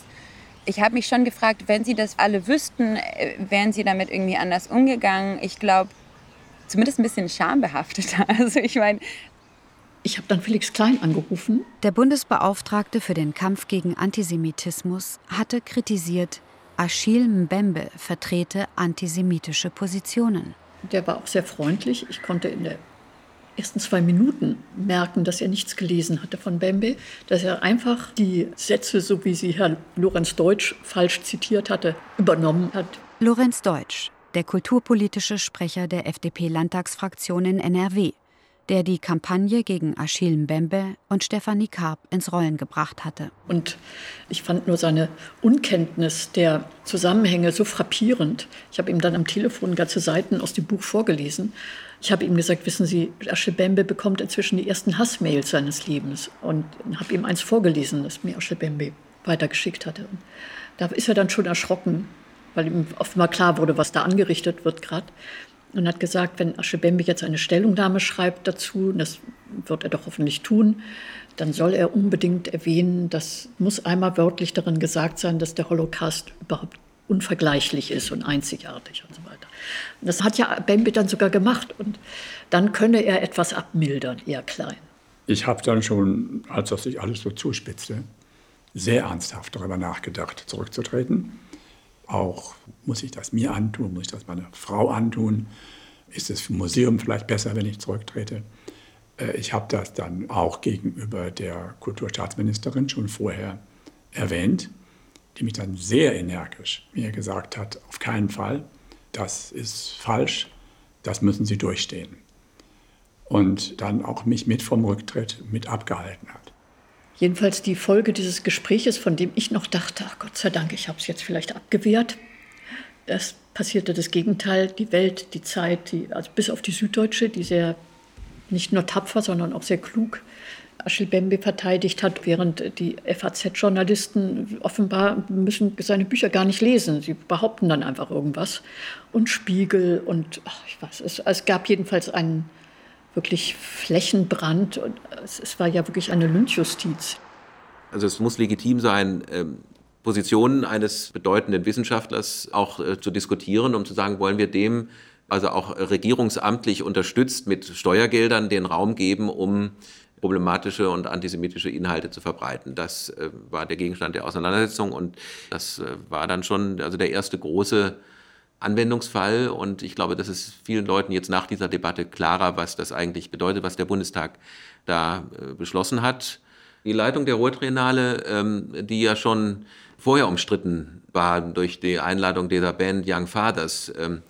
Ich habe mich schon gefragt, wenn sie das alle wüssten, äh, wären sie damit irgendwie anders umgegangen. Ich glaube, zumindest ein bisschen schambehafteter. Also ich meine, ich habe dann Felix Klein angerufen. Der Bundesbeauftragte für den Kampf gegen Antisemitismus hatte kritisiert, Achille Mbembe vertrete antisemitische Positionen. Der war auch sehr freundlich. Ich konnte in den ersten zwei Minuten merken, dass er nichts gelesen hatte von Mbembe, dass er einfach die Sätze, so wie sie Herr Lorenz Deutsch falsch zitiert hatte, übernommen hat. Lorenz Deutsch, der kulturpolitische Sprecher der FDP-Landtagsfraktion in NRW, der die Kampagne gegen Achille Mbembe und Stefanie Karp ins Rollen gebracht hatte. Und ich fand nur seine Unkenntnis der Zusammenhänge so frappierend. Ich habe ihm dann am Telefon ganze Seiten aus dem Buch vorgelesen. Ich habe ihm gesagt, wissen Sie, Achille Mbembe bekommt inzwischen die ersten Hassmails seines Lebens. Und habe ihm eins vorgelesen, das mir Achille Mbembe weitergeschickt hatte. Und da ist er dann schon erschrocken, weil ihm offenbar klar wurde, was da angerichtet wird gerade und hat gesagt, wenn Aschebembe jetzt eine Stellungnahme schreibt dazu, das wird er doch hoffentlich tun, dann soll er unbedingt erwähnen, das muss einmal wörtlich darin gesagt sein, dass der Holocaust überhaupt unvergleichlich ist und einzigartig und so weiter. Das hat ja Bembe dann sogar gemacht und dann könne er etwas abmildern, eher klein. Ich habe dann schon, als das sich alles so zuspitzte, sehr ernsthaft darüber nachgedacht, zurückzutreten. Auch muss ich das mir antun, muss ich das meiner Frau antun? Ist es für ein Museum vielleicht besser, wenn ich zurücktrete? Äh, ich habe das dann auch gegenüber der Kulturstaatsministerin schon vorher erwähnt, die mich dann sehr energisch mir gesagt hat, auf keinen Fall, das ist falsch, das müssen Sie durchstehen. Und dann auch mich mit vom Rücktritt mit abgehalten hat. Jedenfalls die Folge dieses Gespräches, von dem ich noch dachte, ach Gott sei Dank, ich habe es jetzt vielleicht abgewehrt. Es passierte das Gegenteil. Die Welt, die Zeit, die, also bis auf die Süddeutsche, die sehr nicht nur tapfer, sondern auch sehr klug Achille Bembe verteidigt hat, während die FAZ-Journalisten offenbar müssen seine Bücher gar nicht lesen. Sie behaupten dann einfach irgendwas. Und Spiegel und ach, ich weiß, es, es gab jedenfalls einen wirklich Flächenbrand. Und es, war ja wirklich eine Lynchjustiz. Also es muss legitim sein, ähm, Positionen eines bedeutenden Wissenschaftlers auch äh, zu diskutieren, um zu sagen, wollen wir dem also auch regierungsamtlich unterstützt mit Steuergeldern den Raum geben, um problematische und antisemitische Inhalte zu verbreiten. Das äh, war der Gegenstand der Auseinandersetzung und das äh, war dann schon also der erste große Anwendungsfall. Und ich glaube, das ist vielen Leuten jetzt nach dieser Debatte klarer, was das eigentlich bedeutet, was der Bundestag da äh, beschlossen hat. Die Leitung der Ruhrtriennale, ähm, die ja schon vorher umstritten war durch die Einladung dieser Band Young Fathers, ähm,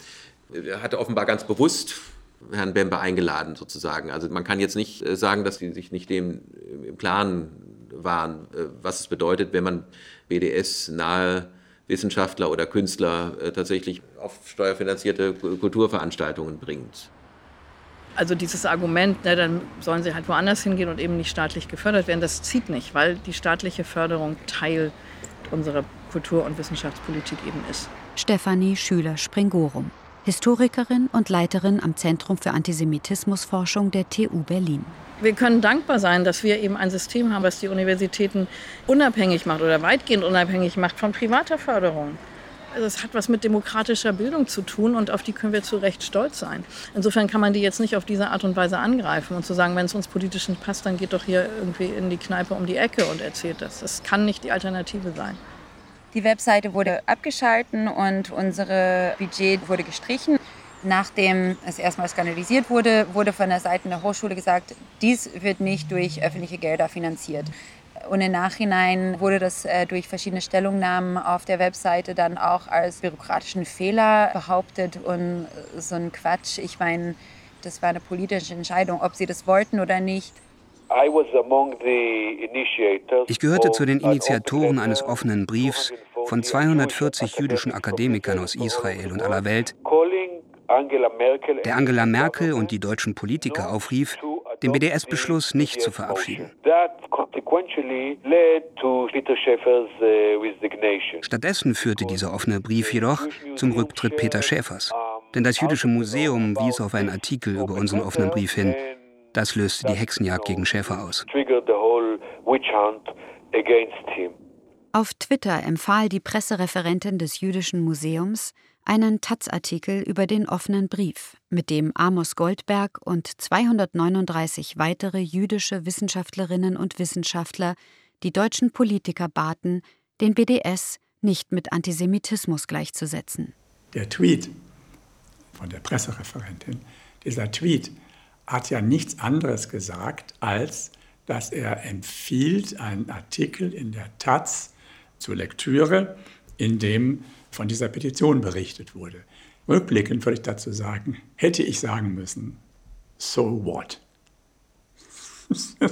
hatte offenbar ganz bewusst Herrn Bembe eingeladen sozusagen. Also man kann jetzt nicht äh, sagen, dass sie sich nicht dem im Klaren waren, äh, was es bedeutet, wenn man BDS nahe Wissenschaftler oder Künstler äh, tatsächlich auf steuerfinanzierte Kulturveranstaltungen bringt. Also dieses Argument, ne, dann sollen sie halt woanders hingehen und eben nicht staatlich gefördert werden, das zieht nicht, weil die staatliche Förderung Teil unserer Kultur- und Wissenschaftspolitik eben ist. Stefanie Schüler-Springorum, Historikerin und Leiterin am Zentrum für Antisemitismusforschung der TU Berlin wir können dankbar sein, dass wir eben ein System haben, was die Universitäten unabhängig macht oder weitgehend unabhängig macht von privater Förderung. Also es hat was mit demokratischer Bildung zu tun und auf die können wir zu Recht stolz sein. Insofern kann man die jetzt nicht auf diese Art und Weise angreifen und zu sagen, wenn es uns politisch nicht passt, dann geht doch hier irgendwie in die Kneipe um die Ecke und erzählt das. Das kann nicht die Alternative sein. Die Webseite wurde abgeschalten und unsere Budget wurde gestrichen. Nachdem es erstmal skandalisiert wurde, wurde von der Seite der Hochschule gesagt, dies wird nicht durch öffentliche Gelder finanziert. Und im Nachhinein wurde das äh, durch verschiedene Stellungnahmen auf der Webseite dann auch als bürokratischen Fehler behauptet und so ein Quatsch. Ich meine, das war eine politische Entscheidung, ob sie das wollten oder nicht. Ich gehörte zu den Initiatoren eines offenen Briefs von 240 jüdischen Akademikern aus Israel und aller Welt, der Angela Merkel und die deutschen Politiker aufrief, den BDS-Beschluss nicht zu verabschieden. uh. Stattdessen führte dieser offene Brief jedoch zum Rücktritt Peter Schäfers. Denn das Jüdische Museum wies auf einen Artikel über unseren offenen Brief hin. Das löste die Hexenjagd gegen Schäfer aus. Auf Twitter empfahl die Pressereferentin des Jüdischen Museums einen Taz-Artikel über den offenen Brief, mit dem Amos Goldberg und 239 weitere jüdische Wissenschaftlerinnen und Wissenschaftler die deutschen Politiker baten, den BDS nicht mit Antisemitismus gleichzusetzen. Der Tweet von der Pressereferentin, dieser Tweet hat ja nichts anderes gesagt, als dass er empfiehlt einen Artikel in der Taz zur Lektüre, in dem von dieser Petition berichtet wurde. Rückblickend würde ich dazu sagen, hätte ich sagen müssen, so what?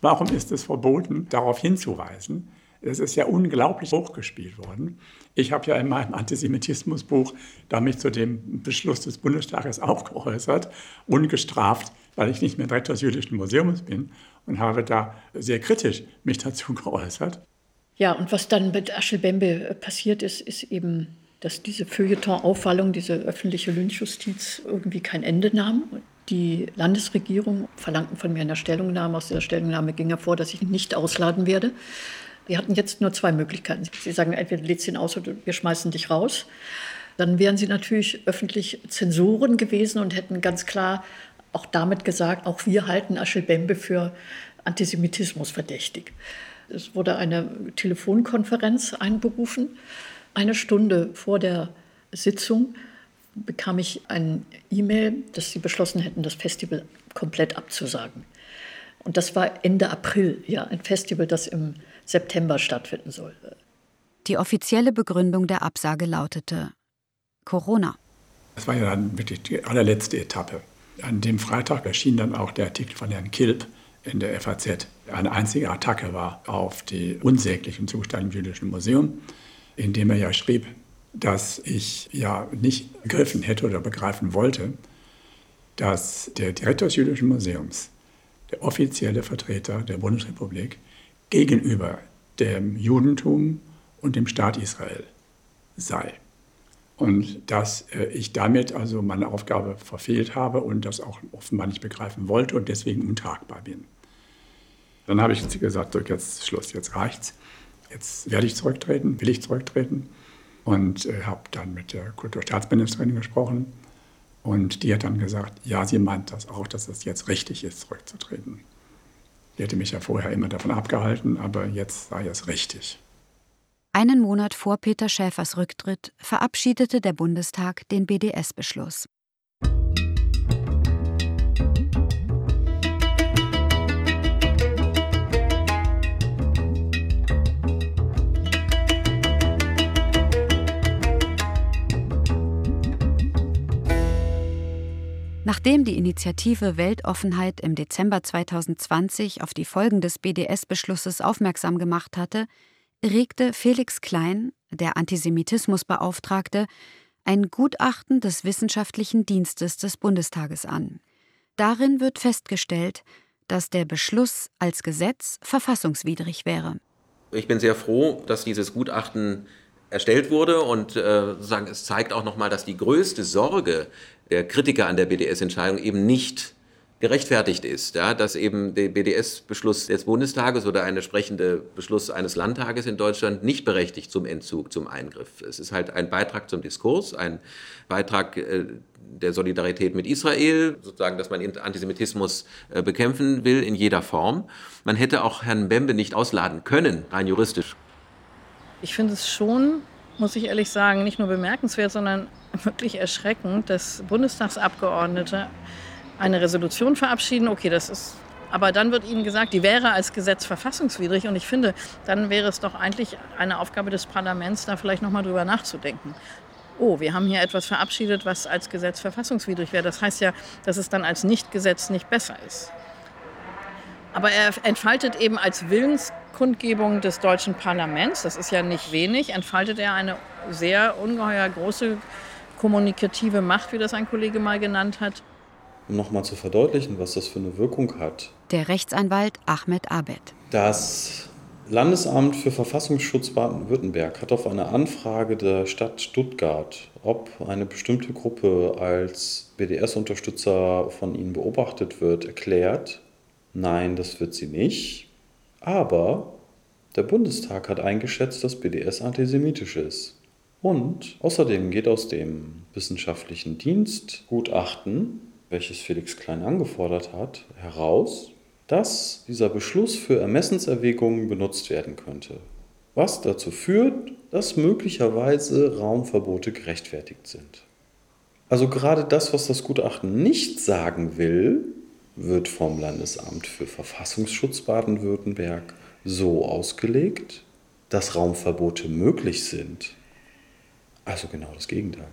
Warum ist es verboten, darauf hinzuweisen? Es ist ja unglaublich hochgespielt worden. Ich habe ja in meinem Antisemitismusbuch damit zu dem Beschluss des Bundestages auch geäußert, ungestraft, weil ich nicht mehr Direktor des Jüdischen Museums bin und habe da sehr kritisch mich dazu geäußert. Ja, und was dann mit Aschelbembe passiert ist, ist eben, dass diese Feuilleton-Aufwallung, diese öffentliche Lynchjustiz irgendwie kein Ende nahm. Die Landesregierung verlangten von mir eine Stellungnahme. Aus dieser Stellungnahme ging hervor, dass ich nicht ausladen werde. Wir hatten jetzt nur zwei Möglichkeiten. Sie sagen, entweder lädst ihn aus oder wir schmeißen dich raus. Dann wären sie natürlich öffentlich Zensoren gewesen und hätten ganz klar auch damit gesagt, auch wir halten Aschelbembe für Antisemitismus verdächtig. Es wurde eine Telefonkonferenz einberufen. Eine Stunde vor der Sitzung bekam ich ein E-Mail, dass sie beschlossen hätten, das Festival komplett abzusagen. Und das war Ende April, ja, ein Festival, das im September stattfinden soll. Die offizielle Begründung der Absage lautete Corona. Das war ja dann wirklich die allerletzte Etappe. An dem Freitag erschien dann auch der Artikel von Herrn Kilp in der FAZ. Eine einzige Attacke war auf den unsäglichen Zustand im Jüdischen Museum, in dem er ja schrieb, dass ich ja nicht begriffen hätte oder begreifen wollte, dass der Direktor des Jüdischen Museums, der offizielle Vertreter der Bundesrepublik, gegenüber dem Judentum und dem Staat Israel sei. Und dass äh, ich damit also meine Aufgabe verfehlt habe und das auch offenbar nicht begreifen wollte und deswegen untragbar bin. Dann habe ich gesagt, so, jetzt Schluss, jetzt reicht's. Jetzt werde ich zurücktreten, will ich zurücktreten. Und äh, habe dann mit der Kulturstaatsministerin gesprochen. Und die hat dann gesagt, ja, sie meint das auch, dass es jetzt richtig ist, zurückzutreten. Die hätte mich ja vorher immer davon abgehalten, aber jetzt sei es richtig. Einen Monat vor Peter Schäfers Rücktritt verabschiedete der Bundestag den BDS-Beschluss. Nachdem die Initiative Weltoffenheit im Dezember 2020 auf die Folgen des BDS-Beschlusses aufmerksam gemacht hatte, regte Felix Klein, der Antisemitismusbeauftragte, ein Gutachten des Wissenschaftlichen Dienstes des Bundestages an. Darin wird festgestellt, dass der Beschluss als Gesetz verfassungswidrig wäre. Ich bin sehr froh, dass dieses Gutachten erstellt wurde und äh, sagen, es zeigt auch nochmal, dass die größte Sorge der Kritiker an der BDS-Entscheidung eben nicht gerechtfertigt ist, ja, dass eben der BDS-Beschluss des Bundestages oder ein entsprechender Beschluss eines Landtages in Deutschland nicht berechtigt zum Entzug, zum Eingriff. Es ist halt ein Beitrag zum Diskurs, ein Beitrag äh, der Solidarität mit Israel, sozusagen, dass man Antisemitismus äh, bekämpfen will in jeder Form. Man hätte auch Herrn Bembe nicht ausladen können, rein juristisch. Ich finde es schon, muss ich ehrlich sagen, nicht nur bemerkenswert, sondern wirklich erschreckend, dass Bundestagsabgeordnete eine Resolution verabschieden. Okay, das ist. Aber dann wird ihnen gesagt, die wäre als Gesetz verfassungswidrig. Und ich finde, dann wäre es doch eigentlich eine Aufgabe des Parlaments, da vielleicht noch mal drüber nachzudenken. Oh, wir haben hier etwas verabschiedet, was als Gesetz verfassungswidrig wäre. Das heißt ja, dass es dann als Nichtgesetz nicht besser ist. Aber er entfaltet eben als Willenskundgebung des deutschen Parlaments, das ist ja nicht wenig, entfaltet er eine sehr ungeheuer große kommunikative Macht, wie das ein Kollege mal genannt hat. Um nochmal zu verdeutlichen, was das für eine Wirkung hat. Der Rechtsanwalt Ahmed Abed. Das Landesamt für Verfassungsschutz Baden-Württemberg hat auf eine Anfrage der Stadt Stuttgart, ob eine bestimmte Gruppe als BDS-Unterstützer von ihnen beobachtet wird, erklärt, nein, das wird sie nicht. Aber der Bundestag hat eingeschätzt, dass BDS antisemitisch ist. Und außerdem geht aus dem wissenschaftlichen Dienst Gutachten, welches Felix Klein angefordert hat, heraus, dass dieser Beschluss für Ermessenserwägungen benutzt werden könnte, was dazu führt, dass möglicherweise Raumverbote gerechtfertigt sind. Also gerade das, was das Gutachten nicht sagen will, wird vom Landesamt für Verfassungsschutz Baden-Württemberg so ausgelegt, dass Raumverbote möglich sind. Also genau das Gegenteil.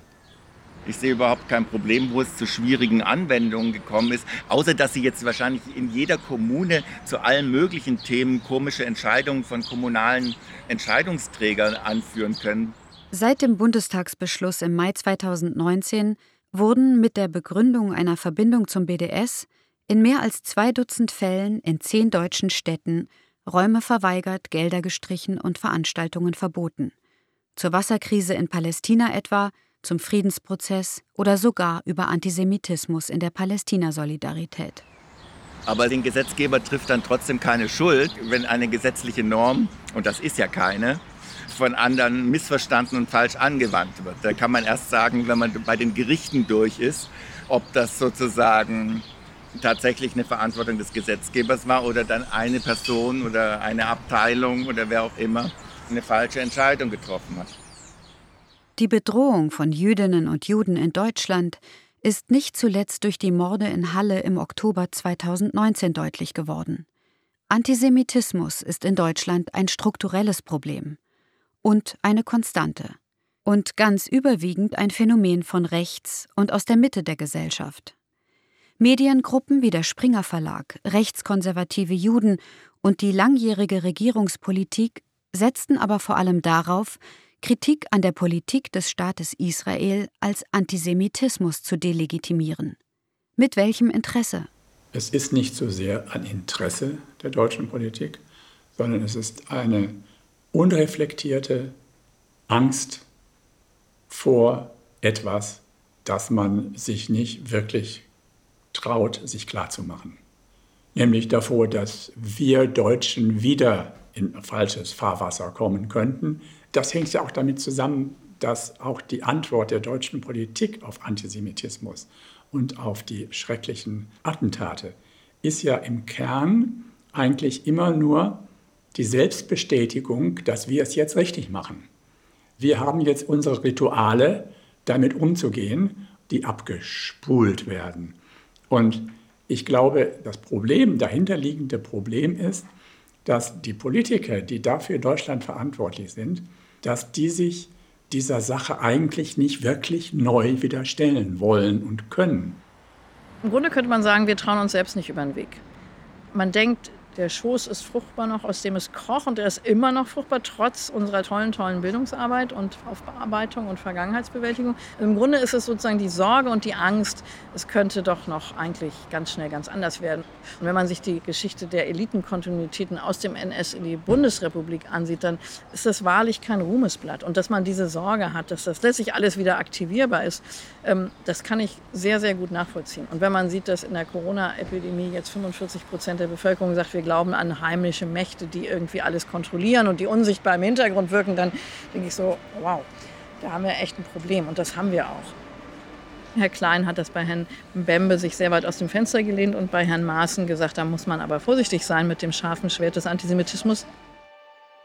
Ich sehe überhaupt kein Problem, wo es zu schwierigen Anwendungen gekommen ist, außer dass Sie jetzt wahrscheinlich in jeder Kommune zu allen möglichen Themen komische Entscheidungen von kommunalen Entscheidungsträgern anführen können. Seit dem Bundestagsbeschluss im Mai 2019 wurden mit der Begründung einer Verbindung zum BDS in mehr als zwei Dutzend Fällen in zehn deutschen Städten Räume verweigert, Gelder gestrichen und Veranstaltungen verboten. Zur Wasserkrise in Palästina etwa zum Friedensprozess oder sogar über Antisemitismus in der Palästina-Solidarität. Aber den Gesetzgeber trifft dann trotzdem keine Schuld, wenn eine gesetzliche Norm, und das ist ja keine, von anderen missverstanden und falsch angewandt wird. Da kann man erst sagen, wenn man bei den Gerichten durch ist, ob das sozusagen tatsächlich eine Verantwortung des Gesetzgebers war oder dann eine Person oder eine Abteilung oder wer auch immer eine falsche Entscheidung getroffen hat. Die Bedrohung von Jüdinnen und Juden in Deutschland ist nicht zuletzt durch die Morde in Halle im Oktober 2019 deutlich geworden. Antisemitismus ist in Deutschland ein strukturelles Problem und eine Konstante und ganz überwiegend ein Phänomen von rechts und aus der Mitte der Gesellschaft. Mediengruppen wie der Springer Verlag, rechtskonservative Juden und die langjährige Regierungspolitik setzten aber vor allem darauf, Kritik an der Politik des Staates Israel als Antisemitismus zu delegitimieren. Mit welchem Interesse? Es ist nicht so sehr ein Interesse der deutschen Politik, sondern es ist eine unreflektierte Angst vor etwas, das man sich nicht wirklich traut, sich klarzumachen. Nämlich davor, dass wir Deutschen wieder in falsches Fahrwasser kommen könnten, das hängt ja auch damit zusammen, dass auch die Antwort der deutschen Politik auf Antisemitismus und auf die schrecklichen Attentate ist ja im Kern eigentlich immer nur die Selbstbestätigung, dass wir es jetzt richtig machen. Wir haben jetzt unsere Rituale, damit umzugehen, die abgespult werden. Und ich glaube, das Problem, dahinterliegende Problem ist, dass die Politiker, die dafür Deutschland verantwortlich sind, dass die sich dieser Sache eigentlich nicht wirklich neu wieder stellen wollen und können. Im Grunde könnte man sagen, wir trauen uns selbst nicht über den Weg. Man denkt, der Schoß ist fruchtbar noch, aus dem es kroch und er ist immer noch fruchtbar, trotz unserer tollen, tollen Bildungsarbeit und Aufbearbeitung und Vergangenheitsbewältigung. Im Grunde ist es sozusagen die Sorge und die Angst, es könnte doch noch eigentlich ganz schnell ganz anders werden. Und wenn man sich die Geschichte der Elitenkontinuitäten aus dem NS in die Bundesrepublik ansieht, dann ist das wahrlich kein Ruhmesblatt. Und dass man diese Sorge hat, dass das letztlich alles wieder aktivierbar ist, ähm, das kann ich sehr, sehr gut nachvollziehen. Und wenn man sieht, dass in der Corona-Epidemie jetzt 45 Prozent der Bevölkerung sagt, wir wir glauben an heimliche Mächte, die irgendwie alles kontrollieren und die unsichtbar im Hintergrund wirken, dann denke ich so, wow, da haben wir echt ein Problem und das haben wir auch. Herr Klein hat das bei Herrn Bembe sich sehr weit aus dem Fenster gelehnt und bei Herrn Maaßen gesagt, da muss man aber vorsichtig sein mit dem scharfen Schwert des Antisemitismus.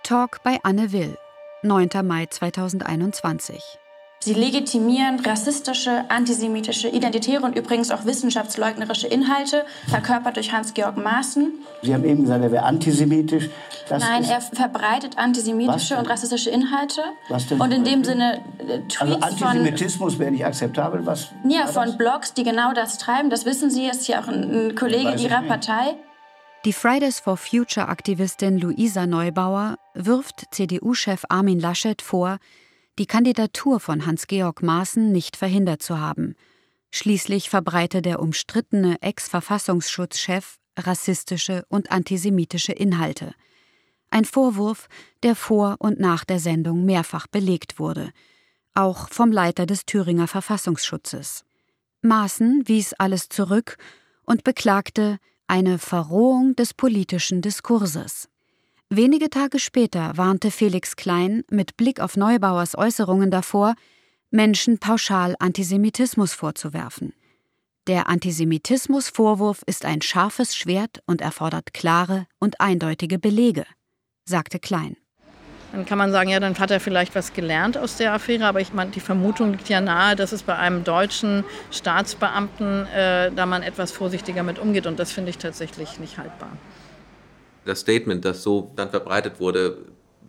Talk bei Anne Will, 9. Mai 2021. Sie legitimieren rassistische, antisemitische, identitäre und übrigens auch wissenschaftsleugnerische Inhalte, verkörpert durch Hans-Georg Maaßen. Sie haben eben gesagt, er wäre antisemitisch. Das Nein, er verbreitet antisemitische und rassistische Inhalte. Was denn? Und in dem Sinne äh, Tweets also Antisemitismus wäre nicht akzeptabel. Was ja, von Blogs, die genau das treiben. Das wissen Sie, ist ja auch ein, ein Kollege Ihrer nicht. Partei. Die Fridays for Future Aktivistin Luisa Neubauer wirft CDU-Chef Armin Laschet vor, die Kandidatur von Hans-Georg Maaßen nicht verhindert zu haben. Schließlich verbreite der umstrittene Ex-Verfassungsschutzchef rassistische und antisemitische Inhalte. Ein Vorwurf, der vor und nach der Sendung mehrfach belegt wurde, auch vom Leiter des Thüringer Verfassungsschutzes. Maaßen wies alles zurück und beklagte eine Verrohung des politischen Diskurses. Wenige Tage später warnte Felix Klein mit Blick auf Neubauers Äußerungen davor, Menschen pauschal Antisemitismus vorzuwerfen. Der Antisemitismusvorwurf ist ein scharfes Schwert und erfordert klare und eindeutige Belege, sagte Klein. Dann kann man sagen, ja, dann hat er vielleicht was gelernt aus der Affäre, aber ich meine, die Vermutung liegt ja nahe, dass es bei einem deutschen Staatsbeamten, äh, da man etwas vorsichtiger mit umgeht und das finde ich tatsächlich nicht haltbar das Statement, das so dann verbreitet wurde,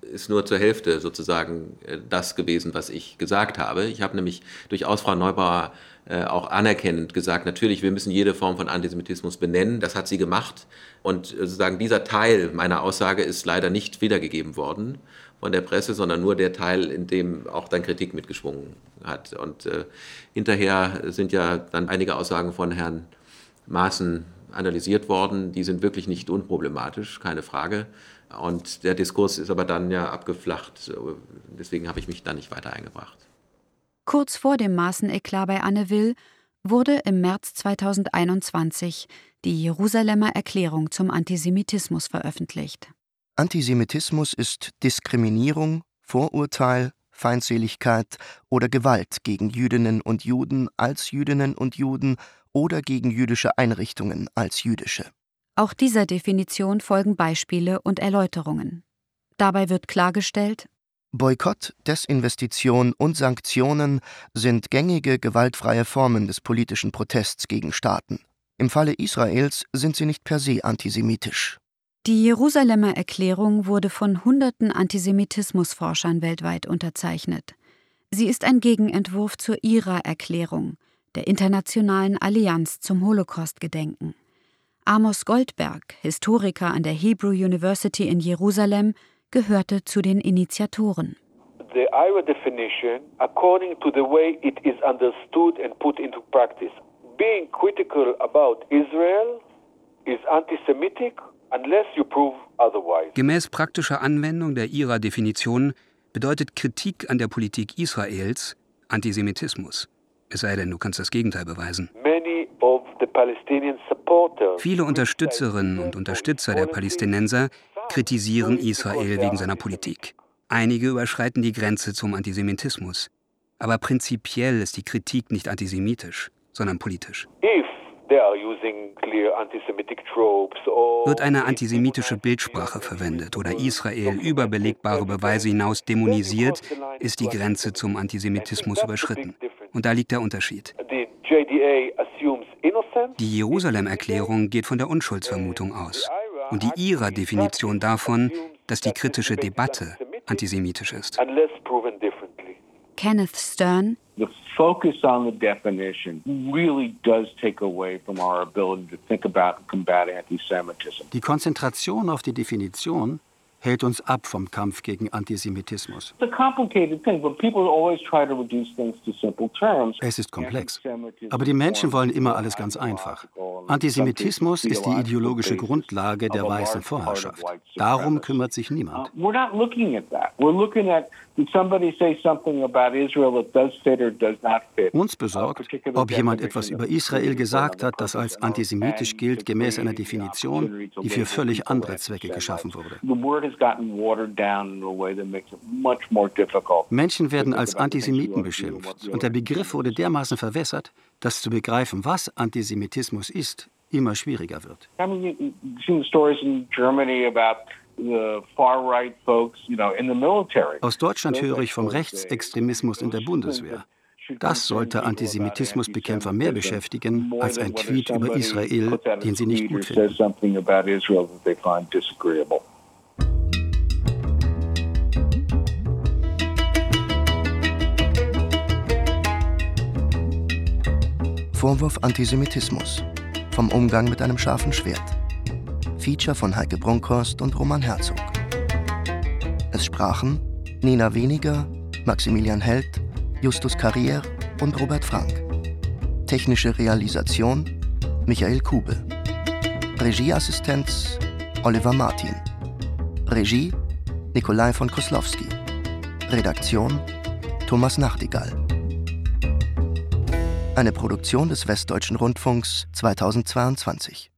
ist nur zur Hälfte sozusagen äh, das gewesen, was ich gesagt habe. Ich habe nämlich durchaus Frau Neubauer äh, auch anerkennend gesagt, natürlich, wir müssen jede Form von Antisemitismus benennen. Das hat sie gemacht. Und äh, sozusagen dieser Teil meiner Aussage ist leider nicht wiedergegeben worden von der Presse, sondern nur der Teil, in dem auch dann Kritik mitgeschwungen hat. Und äh, hinterher sind ja dann einige Aussagen von Herrn Maaßen analysiert worden. Die sind wirklich nicht unproblematisch, keine Frage. Und der Diskurs ist aber dann ja abgeflacht. Deswegen habe ich mich da nicht weiter eingebracht. Kurz vor dem Maßeneklat bei Anne Will wurde im März 2021 die Jerusalemer Erklärung zum Antisemitismus veröffentlicht. Antisemitismus ist Diskriminierung, Vorurteil, Feindseligkeit oder Gewalt gegen Jüdinnen und Juden als Jüdinnen und Juden oder gegen jüdische Einrichtungen als jüdische. Auch dieser Definition folgen Beispiele und Erläuterungen. Dabei wird klargestellt, Boykott, Desinvestition und Sanktionen sind gängige gewaltfreie Formen des politischen Protests gegen Staaten. Im Falle Israels sind sie nicht per se antisemitisch. Die Jerusalemer Erklärung wurde von hunderten Antisemitismusforschern weltweit unterzeichnet. Sie ist ein Gegenentwurf zur IRA-Erklärung, der Internationalen Allianz zum Holocaust-Gedenken. Amos Goldberg, Historiker an der Hebrew University in Jerusalem, gehörte zu den Initiatoren. The IRA definition, according to the way it is understood and put into practice, being critical about Israel is anti-Semitic unless you prove otherwise. Gemäß praktischer Anwendung der IRA-Definition bedeutet Kritik an der Politik Israels Antisemitismus. Es sei denn, du kannst das Gegenteil beweisen. Viele Unterstützerinnen und Unterstützer der Palästinenser kritisieren Israel wegen seiner Politik. Einige überschreiten die Grenze zum Antisemitismus. Aber prinzipiell ist die Kritik nicht antisemitisch, sondern politisch. Wird eine antisemitische Bildsprache verwendet oder Israel über belegbare Beweise hinaus dämonisiert, ist die Grenze zum Antisemitismus überschritten. Und da liegt der Unterschied. Die Jerusalem-Erklärung geht von der Unschuldsvermutung aus und die IRA-Definition davon, dass die kritische Debatte antisemitisch ist. Kenneth Stern The focus on the definition really does take away from our ability to think about and combat anti-Semitism. Die Konzentration auf die Definition hält uns ab vom Kampf gegen Antisemitismus. Es ist komplex. Aber die Menschen wollen immer alles ganz einfach. Antisemitismus ist die ideologische Grundlage der weißen Vorherrschaft. Darum kümmert sich niemand. Uh, uns besorgt, ob jemand etwas über Israel gesagt hat, das als antisemitisch gilt, gemäß einer Definition, die für völlig andere Zwecke geschaffen wurde. Menschen werden als Antisemiten beschimpft und der Begriff wurde dermaßen verwässert, dass zu begreifen, was Antisemitismus ist, immer schwieriger wird. Aus Deutschland höre ich vom Rechtsextremismus in der Bundeswehr. Das sollte Antisemitismusbekämpfer mehr beschäftigen als ein Tweet über Israel, den sie nicht gut finden. Vorwurf Antisemitismus. Vom Umgang mit einem scharfen Schwert. Feature von Heike Brunkhorst und Roman Herzog. Es sprachen Nina Weniger, Maximilian Held, Justus Carrier und Robert Frank. Technische Realisation Michael Kube. Regieassistenz Oliver Martin. Regie Nikolai von Koslowski. Redaktion Thomas Nachtigall. Eine Produktion des Westdeutschen Rundfunks 2022.